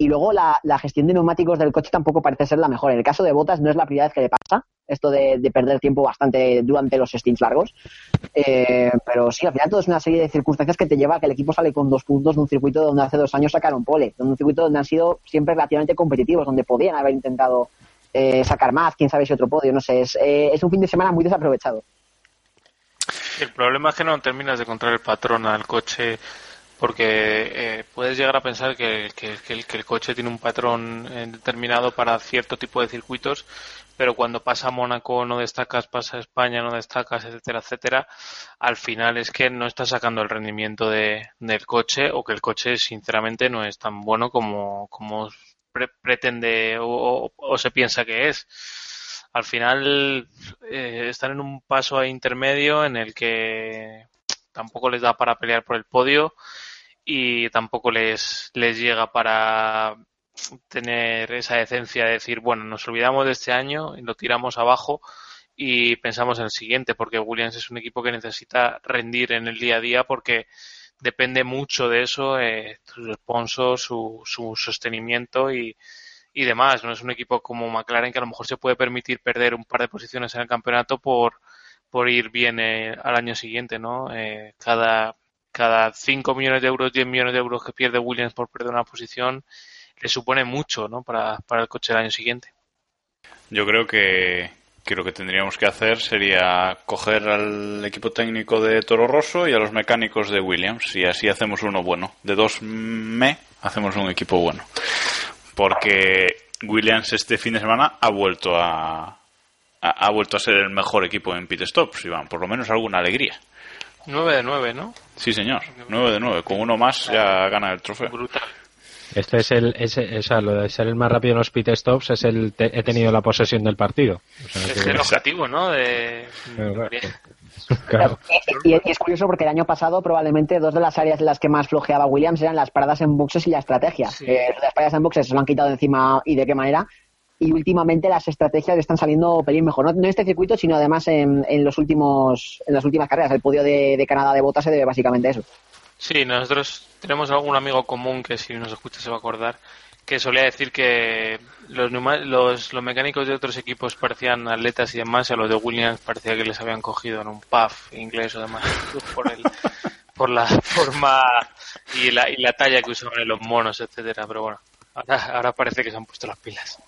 Y luego la, la gestión de neumáticos del coche tampoco parece ser la mejor. En el caso de Bottas no es la primera vez que le pasa esto de, de perder tiempo bastante durante los stints largos. Eh, pero sí, al final todo es una serie de circunstancias que te lleva a que el equipo sale con dos puntos de un circuito donde hace dos años sacaron pole, de un circuito donde han sido siempre relativamente competitivos, donde podían haber intentado eh, sacar más, quién sabe si otro podio, no sé. Es, eh, es un fin de semana muy desaprovechado. El problema es que no terminas de encontrar el patrón al coche porque eh, puedes llegar a pensar que, el, que el coche tiene un patrón eh, determinado para cierto tipo de circuitos, pero cuando pasa a Mónaco no destacas, pasa a España no destacas, etcétera, etcétera, al final es que no estás sacando el rendimiento de, del coche o que el coche sinceramente no es tan bueno como, como pre- pretende o, o- se piensa que es. Al final eh, están en un paso intermedio en el que tampoco les da para pelear por el podio y tampoco les, les llega para tener esa decencia de decir, bueno, nos olvidamos de este año y lo tiramos abajo y pensamos en el siguiente, porque Williams es un equipo que necesita rendir en el día a día porque depende mucho de eso, eh, sus sponsors, su, su sostenimiento y, y demás. No es un equipo como McLaren que a lo mejor se puede permitir perder un par de posiciones en el campeonato por, por ir bien eh, al año siguiente, ¿no? Eh, cada, cada 5 millones de euros, 10 millones de euros que pierde Williams por perder una posición le supone mucho, ¿no? Para, para el coche del año siguiente. Yo creo que, lo que tendríamos que hacer sería coger al equipo técnico de Toro Rosso y a los mecánicos de Williams y así hacemos uno bueno. De dos me hacemos un equipo bueno. Porque Williams este fin de semana ha vuelto a, ha vuelto a ser el mejor equipo en pit stops, Iván. Por lo menos alguna alegría. 9 de 9, ¿no? Sí, señor. 9 de 9. Con uno más ya gana el trofeo. Brutal. Este es el, ese, o sea, lo de ser el más rápido en los pit stops es el, te- he tenido la posesión del partido. O sea, Es que- el objetivo, ¿no? De... Claro, claro. Y, y es curioso porque el año pasado probablemente dos de las áreas en las que más flojeaba Williams eran las paradas en boxes y la estrategia. Sí. Eh, las paradas en boxes se lo han quitado de encima y de qué manera. Y últimamente las estrategias están saliendo pelín mejor. No, en este circuito, sino además en, en los últimos, en las últimas carreras. El podio de, Canadá de Bota se debe básicamente a eso. Sí, nosotros tenemos algún amigo común que si nos escucha se va a acordar, que solía decir que los, los mecánicos de otros equipos parecían atletas y demás, y a los de Williams parecía que les habían cogido en un puff inglés o demás, por, el, por la forma y la, y la talla que usaban en los monos, etcétera Pero bueno, ahora, ahora parece que se han puesto las pilas.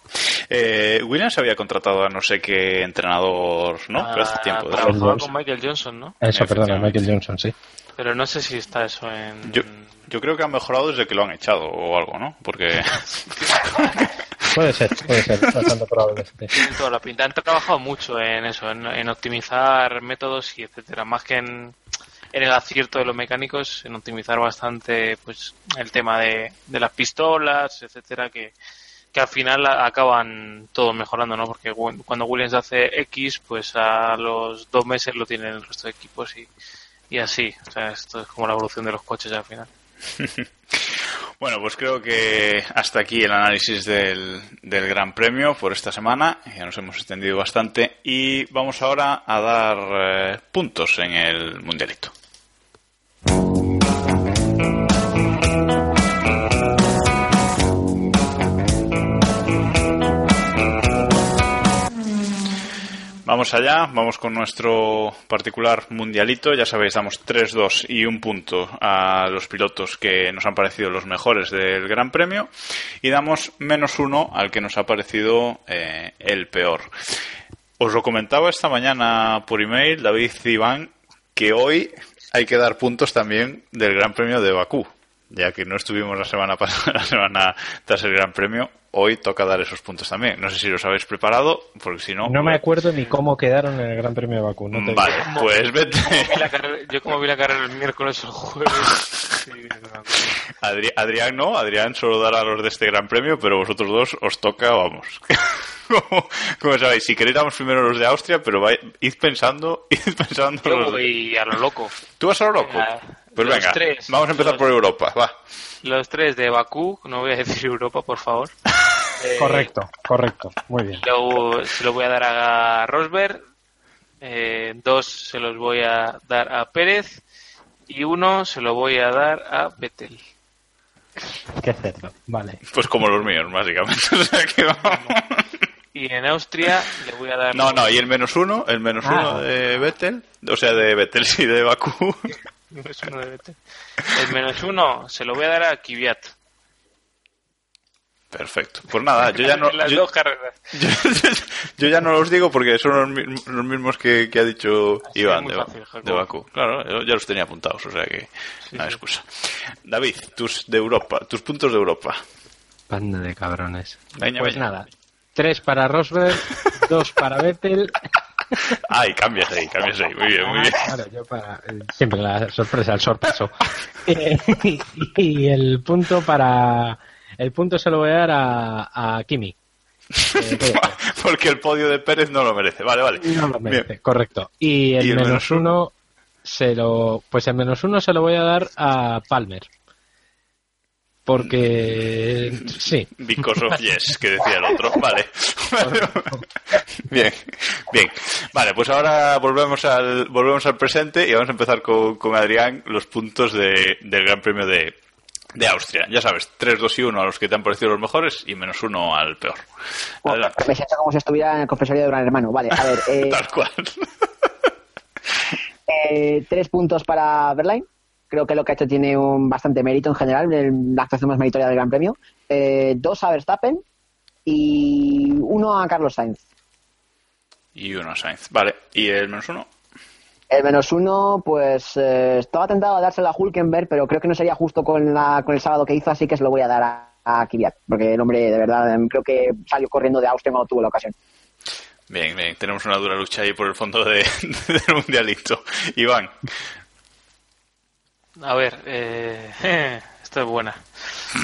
Eh, Williams había contratado a no sé qué entrenador, ¿no? Pero hace Ah, tiempo. trabajaba con Michael Johnson, ¿no? Eso, perdona. Michael Johnson, sí. Pero no sé si está eso en... Yo, yo creo que ha mejorado desde que lo han echado o algo, ¿no? Porque Puede ser, puede ser, bastante probable. Tienen toda la pinta. Han trabajado mucho en eso, en, en optimizar métodos y etcétera, más que en, en el acierto de los mecánicos, en optimizar bastante pues el tema de, de las pistolas, etcétera, que, que al final acaban todos mejorando, ¿no? Porque cu- cuando Williams hace X, pues a los dos meses lo tienen el resto de equipos y, y así. O sea, esto es como la evolución de los coches al final. Bueno, pues creo que hasta aquí el análisis del, del Gran Premio por esta semana. Ya nos hemos extendido bastante y vamos ahora a dar eh, puntos en el Mundialito. Vamos allá, vamos con nuestro particular mundialito. Ya sabéis, damos 3-2 y un punto a los pilotos que nos han parecido los mejores del Gran Premio y damos menos uno al que nos ha parecido eh, el peor. Os lo comentaba esta mañana por email, David Iván, que hoy hay que dar puntos también del Gran Premio de Bakú. Ya que no estuvimos la semana pasada, la semana tras el Gran Premio, hoy toca dar esos puntos también. No sé si los habéis preparado, porque si no... No me acuerdo ni cómo quedaron en el Gran Premio de Bakú. No te Vale, pues vete. Vi la carrera- yo como vi la carrera el miércoles o el jueves. sí. Adri- Adrián no, Adrián solo dará los de este Gran Premio, pero vosotros dos os toca, vamos. como, como sabéis, si queréis damos primero los de Austria, pero vai- id pensando, id pensando Yo los de- voy a lo loco. ¿Tú vas a lo loco? Venga, pues los venga, tres, vamos a empezar los- por Europa, va. Los tres de Bakú, no voy a decir Europa, por favor. Eh, Correcto, correcto. Muy bien. Luego se lo voy a dar a Rosberg. eh, dos se los voy a dar a Pérez. Y uno se lo voy a dar a Vettel. Qué cerdo. Vale. Pues como los míos, básicamente. O sea que vamos. Y en Austria le voy a dar. No, no, y el menos uno, el menos Ah. uno de Vettel, o sea, de Vettel, sí, de Bakú. Menos uno de Vettel. El menos uno se lo voy a dar a Kvyat. Perfecto. Pues nada, yo ya no, las yo, dos carreras. yo- yo ya no los digo porque son los, mi- los mismos que, que ha dicho Así Iván es muy de, fácil, de Bakú. Claro, yo ya los tenía apuntados, o sea que no hay excusa. David, tus de Europa, tus puntos de Europa. Panda de cabrones. Veña, Pues veña. nada. Tres para Rosberg, dos para Vettel. Ay, cambias ahí, cambias ahí. Muy bien, muy bien. Claro, yo para. Siempre la sorpresa, el sorpaso. Eh, y, y el punto para. El punto se lo voy a dar a, a Kimi. Eh. Porque el podio de Pérez no lo merece. Vale, vale. No lo merece, Bien. correcto. Y el, ¿Y el menos, menos uno se lo. Pues el menos uno se lo voy a dar a Palmer. Porque. Sí. Because of yes, que decía el otro. Vale. bien, bien. Vale, pues ahora volvemos al, volvemos al presente y vamos a empezar con, con Adrián los puntos de, del Gran Premio de, de Austria. Ya sabes, 3, 2 y 1 a los que te han parecido los mejores y menos uno al peor. Adelante. Me siento como si estuviera en el confesorio de Gran Hermano. Vale, a ver. eh, Tal cual. Eh, tres puntos para Berline. Creo que lo que ha hecho tiene un bastante mérito en general, en la actuación más meritoria del Gran Premio. Eh, dos a Verstappen y uno a Carlos Sainz. Y uno a Sainz. Vale, ¿y el menos uno? El menos uno, pues eh, estaba tentado a dárselo a Hulkenberg, pero creo que no sería justo con, la, con el sábado que hizo, así que se lo voy a dar a, a Kvyat, porque el hombre de verdad em, creo que salió corriendo de Austria cuando tuvo la ocasión. Bien, bien, tenemos una dura lucha ahí por el fondo de- del mundialito. Iván, A ver, eh, esto es buena.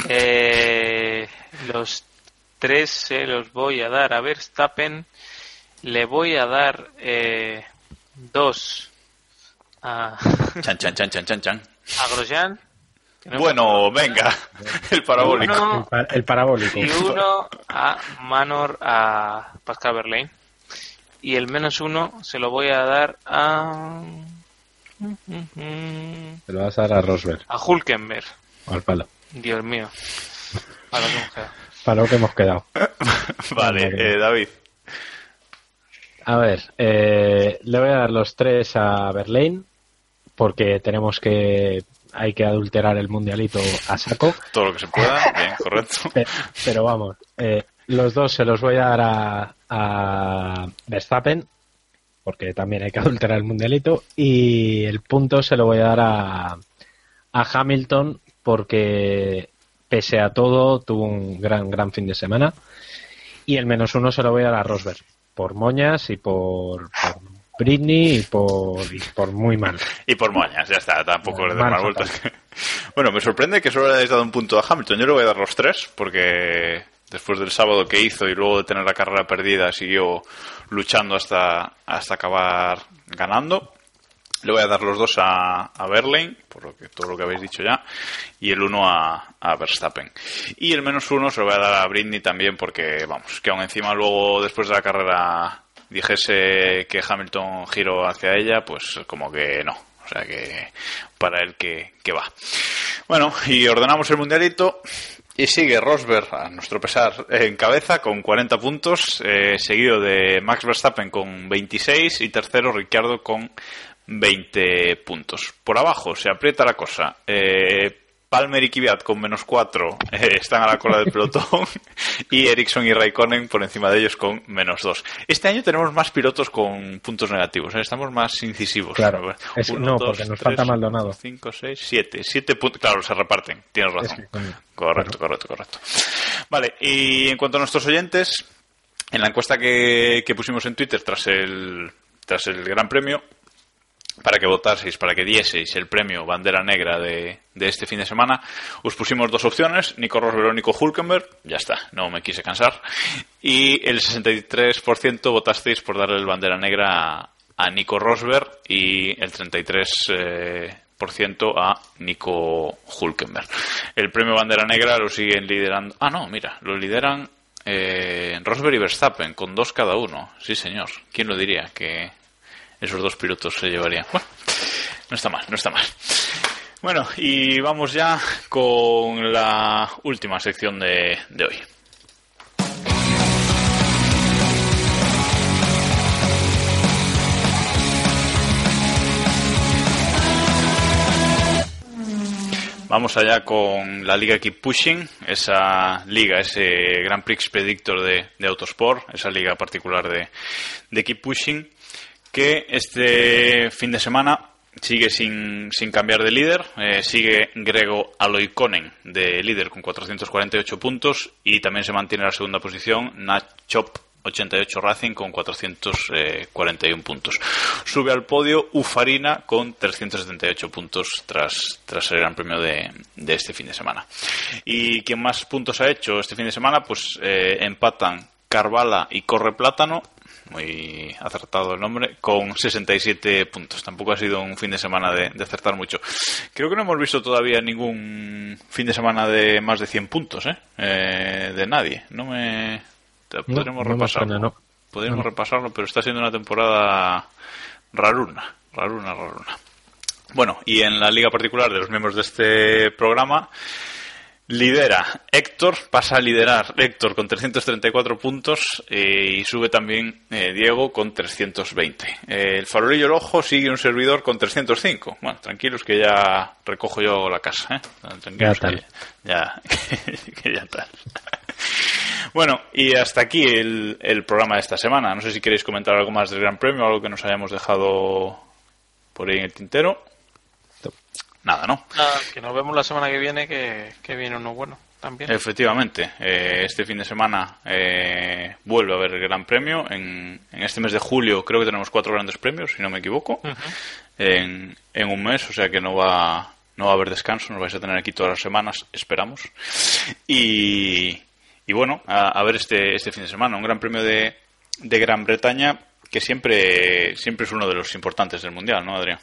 Eh, los tres se los voy a dar a Verstappen. Le voy a dar eh, dos a, chan, chan, chan, chan, chan, chan. a Grosjean. no Bueno, venga, el parabólico. Uno, El, pa- el parabólico. y uno a Manor a Pascal Verlaine. Y el menos uno se lo voy a dar a. Se lo vas a dar a Rosberg. A Hulkenberg. o Al palo. Dios mío. A lo que hemos quedado. Para lo que hemos quedado. Vale, eh, David. A ver, eh, le voy a dar los tres a Berlín porque tenemos que hay que adulterar el mundialito a saco. Todo lo que se pueda, bien, correcto. Pe- Pero vamos, eh, los dos se los voy a dar a, a Verstappen porque también hay que adulterar el mundialito y el punto se lo voy a dar a, a Hamilton porque pese a todo tuvo un gran gran fin de semana y el menos uno se lo voy a dar a Rosberg por moñas y por, por Britney y por, y por muy mal. Y por moñas, ya está, tampoco le doy más vueltas. Bueno, me sorprende que solo le hayáis dado un punto a Hamilton. Yo le voy a dar los tres, porque después del sábado que hizo y luego de tener la carrera perdida, siguió luchando hasta, hasta acabar ganando. Le voy a dar los dos a, a Berlin, por lo que, todo lo que habéis dicho ya, y el uno a, a Verstappen. Y el menos uno se lo voy a dar a Britney también, porque, vamos, que aún encima luego, después de la carrera, dijese que Hamilton giró hacia ella, pues como que no. O sea que para él que, que va. Bueno, y ordenamos el mundialito. Y sigue Rosberg, a nuestro pesar, en cabeza con 40 puntos, eh, seguido de Max Verstappen con 26 y tercero Ricciardo con 20 puntos. Por abajo se aprieta la cosa. Eh, Palmer y Kvyat con menos 4 eh, están a la cola del pelotón y Ericsson y Raikkonen por encima de ellos con menos 2. Este año tenemos más pilotos con puntos negativos, ¿eh? estamos más incisivos. Claro, es, Uno, no, dos, porque nos tres, falta Maldonado. 5, 6, 7. 7 puntos, claro, se reparten, tienes razón. Es que, correcto, correcto, correcto. Vale, y en cuanto a nuestros oyentes, en la encuesta que, que pusimos en Twitter tras el, tras el Gran Premio, para que votaseis, para que dieseis el premio Bandera Negra de, este fin de semana, os pusimos dos opciones, Nico Rosberg o Nico Hulkenberg, ya está, no me quise cansar, y el 63% votasteis por darle el Bandera Negra a, Nico Rosberg y el 33% eh, a Nico Hulkenberg. El premio Bandera Negra lo siguen liderando. Ah, no, mira, lo lideran eh, Rosberg y Verstappen, con dos cada uno. Sí, señor. ¿Quién lo diría que esos dos pilotos se llevarían. Bueno, no está mal, no está mal. Bueno, y vamos ya con la última sección de, de hoy. Vamos allá con la liga Keep Pushing, esa liga, ese Grand Prix Predictor de, de Autosport, esa liga particular de, de Keep Pushing, que este fin de semana sigue sin, sin cambiar de líder. Eh, sigue Grego Aloikonen de líder con 448 puntos y también se mantiene en la segunda posición Nachop 88 Racing con 441 puntos. Sube al podio Ufarina con 378 puntos tras, tras el Gran Premio de, de este fin de semana. ¿Y quien más puntos ha hecho este fin de semana? Pues eh, empatan Carvala y Corre Plátano muy acertado el nombre, con 67 puntos. Tampoco ha sido un fin de semana de, de, acertar mucho. Creo que no hemos visto todavía ningún fin de semana de más de 100 puntos, ¿eh? eh de nadie. No me. Podremos no, repasarlo. No Podríamos repasarlo, pero está siendo una temporada raruna. Raruna, raruna. Bueno, y en la liga particular de los miembros de este programa. Lidera Héctor, pasa a liderar Héctor con 334 puntos eh, y sube también eh, Diego con 320. Eh, el farolillo el ojo sigue un servidor con 305. Bueno, tranquilos que ya recojo yo la casa. ¿eh? Tranquilos ya que, ya, que ya tal. bueno, y hasta aquí el, el programa de esta semana. No sé si queréis comentar algo más del Gran Premio, algo que nos hayamos dejado por ahí en el tintero nada, ¿no? Nada, que nos vemos la semana que viene, que, que viene uno bueno también. Efectivamente, eh, este fin de semana eh, vuelve a haber el Gran Premio. En, en, este mes de julio creo que tenemos cuatro grandes premios, si no me equivoco, uh -huh. en, en, un mes, o sea que no va, no va a haber descanso, nos vais a tener aquí todas las semanas, esperamos. Y, y bueno, a, a, ver este, este fin de semana, un Gran Premio de, de Gran Bretaña que siempre, siempre es uno de los importantes del Mundial, ¿no, Adrián?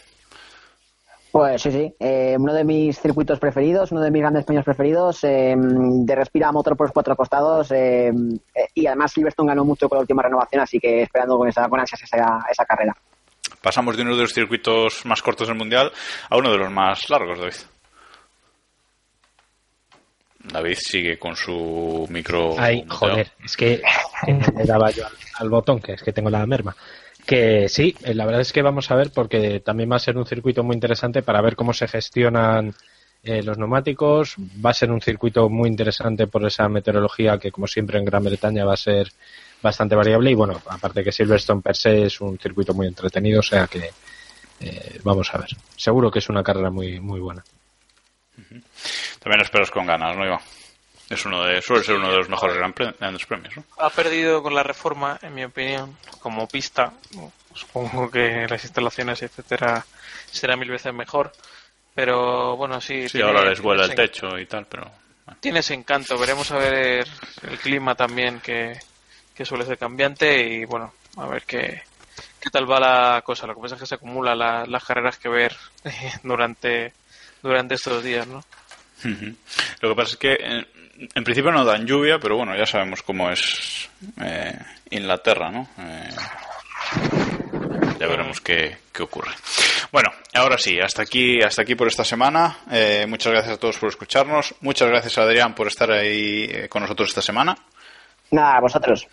Pues sí, sí. Eh, uno de mis circuitos preferidos, uno de mis grandes premios preferidos, eh, de respira motor por los cuatro costados. Eh, y además Silverstone ganó mucho con la última renovación, así que esperando con, esa, con ansias esa, esa carrera. Pasamos de uno de los circuitos más cortos del mundial a uno de los más largos, David. David sigue con su micro. Ay, joder, es que le daba yo al, al botón, que es que tengo la merma. Que sí, la verdad es que vamos a ver porque también va a ser un circuito muy interesante para ver cómo se gestionan eh, los neumáticos. Va a ser un circuito muy interesante por esa meteorología que, como siempre, en Gran Bretaña va a ser bastante variable. Y bueno, aparte que Silverstone per se es un circuito muy entretenido, o sea que eh, vamos a ver. Seguro que es una carrera muy, muy buena. También esperas con ganas, ¿no, Iván? Es uno de, suele ser uno de los mejores grandes premios. ¿no? Ha perdido con la reforma, en mi opinión, como pista. Supongo que las instalaciones, etcétera, será mil veces mejor. Pero bueno, sí. Sí, tiene, ahora les vuela el techo y tal, pero. Bueno. Tiene ese encanto. Veremos a ver el clima también, que, que suele ser cambiante. Y bueno, a ver qué, qué tal va la cosa. Lo que pasa es que se acumulan la, las carreras que ver durante, durante estos días, ¿no? Lo que pasa es que eh, en principio no dan lluvia, pero bueno, ya sabemos cómo es eh, Inglaterra, ¿no? Eh, ya veremos qué, qué, ocurre. Bueno, ahora sí, hasta aquí, hasta aquí por esta semana. Eh, muchas gracias a todos por escucharnos. Muchas gracias Adrián por estar ahí con nosotros esta semana. Nada, vosotros.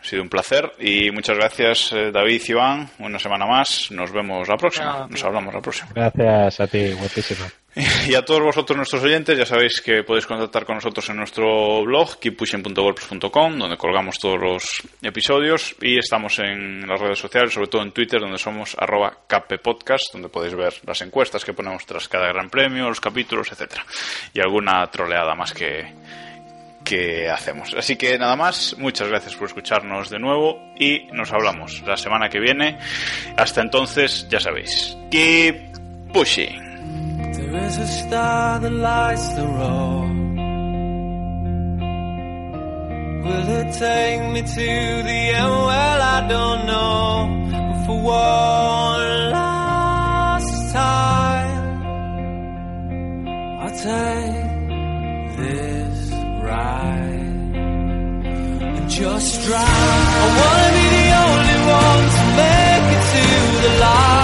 Ha sido un placer y muchas gracias eh, David y Iván. Una semana más. Nos vemos la próxima. Nos hablamos la próxima. Gracias a ti, guapísima. Y a todos vosotros nuestros oyentes, ya sabéis que podéis contactar con nosotros en nuestro blog, keeppushing.wordpress.com, donde colgamos todos los episodios y estamos en las redes sociales, sobre todo en Twitter, donde somos arroba donde podéis ver las encuestas que ponemos tras cada gran premio, los capítulos, etcétera Y alguna troleada más que, que hacemos. Así que nada más, muchas gracias por escucharnos de nuevo y nos hablamos la semana que viene. Hasta entonces, ya sabéis, keep pushing. drive and just drive. I wanna be the only one to make it to the light.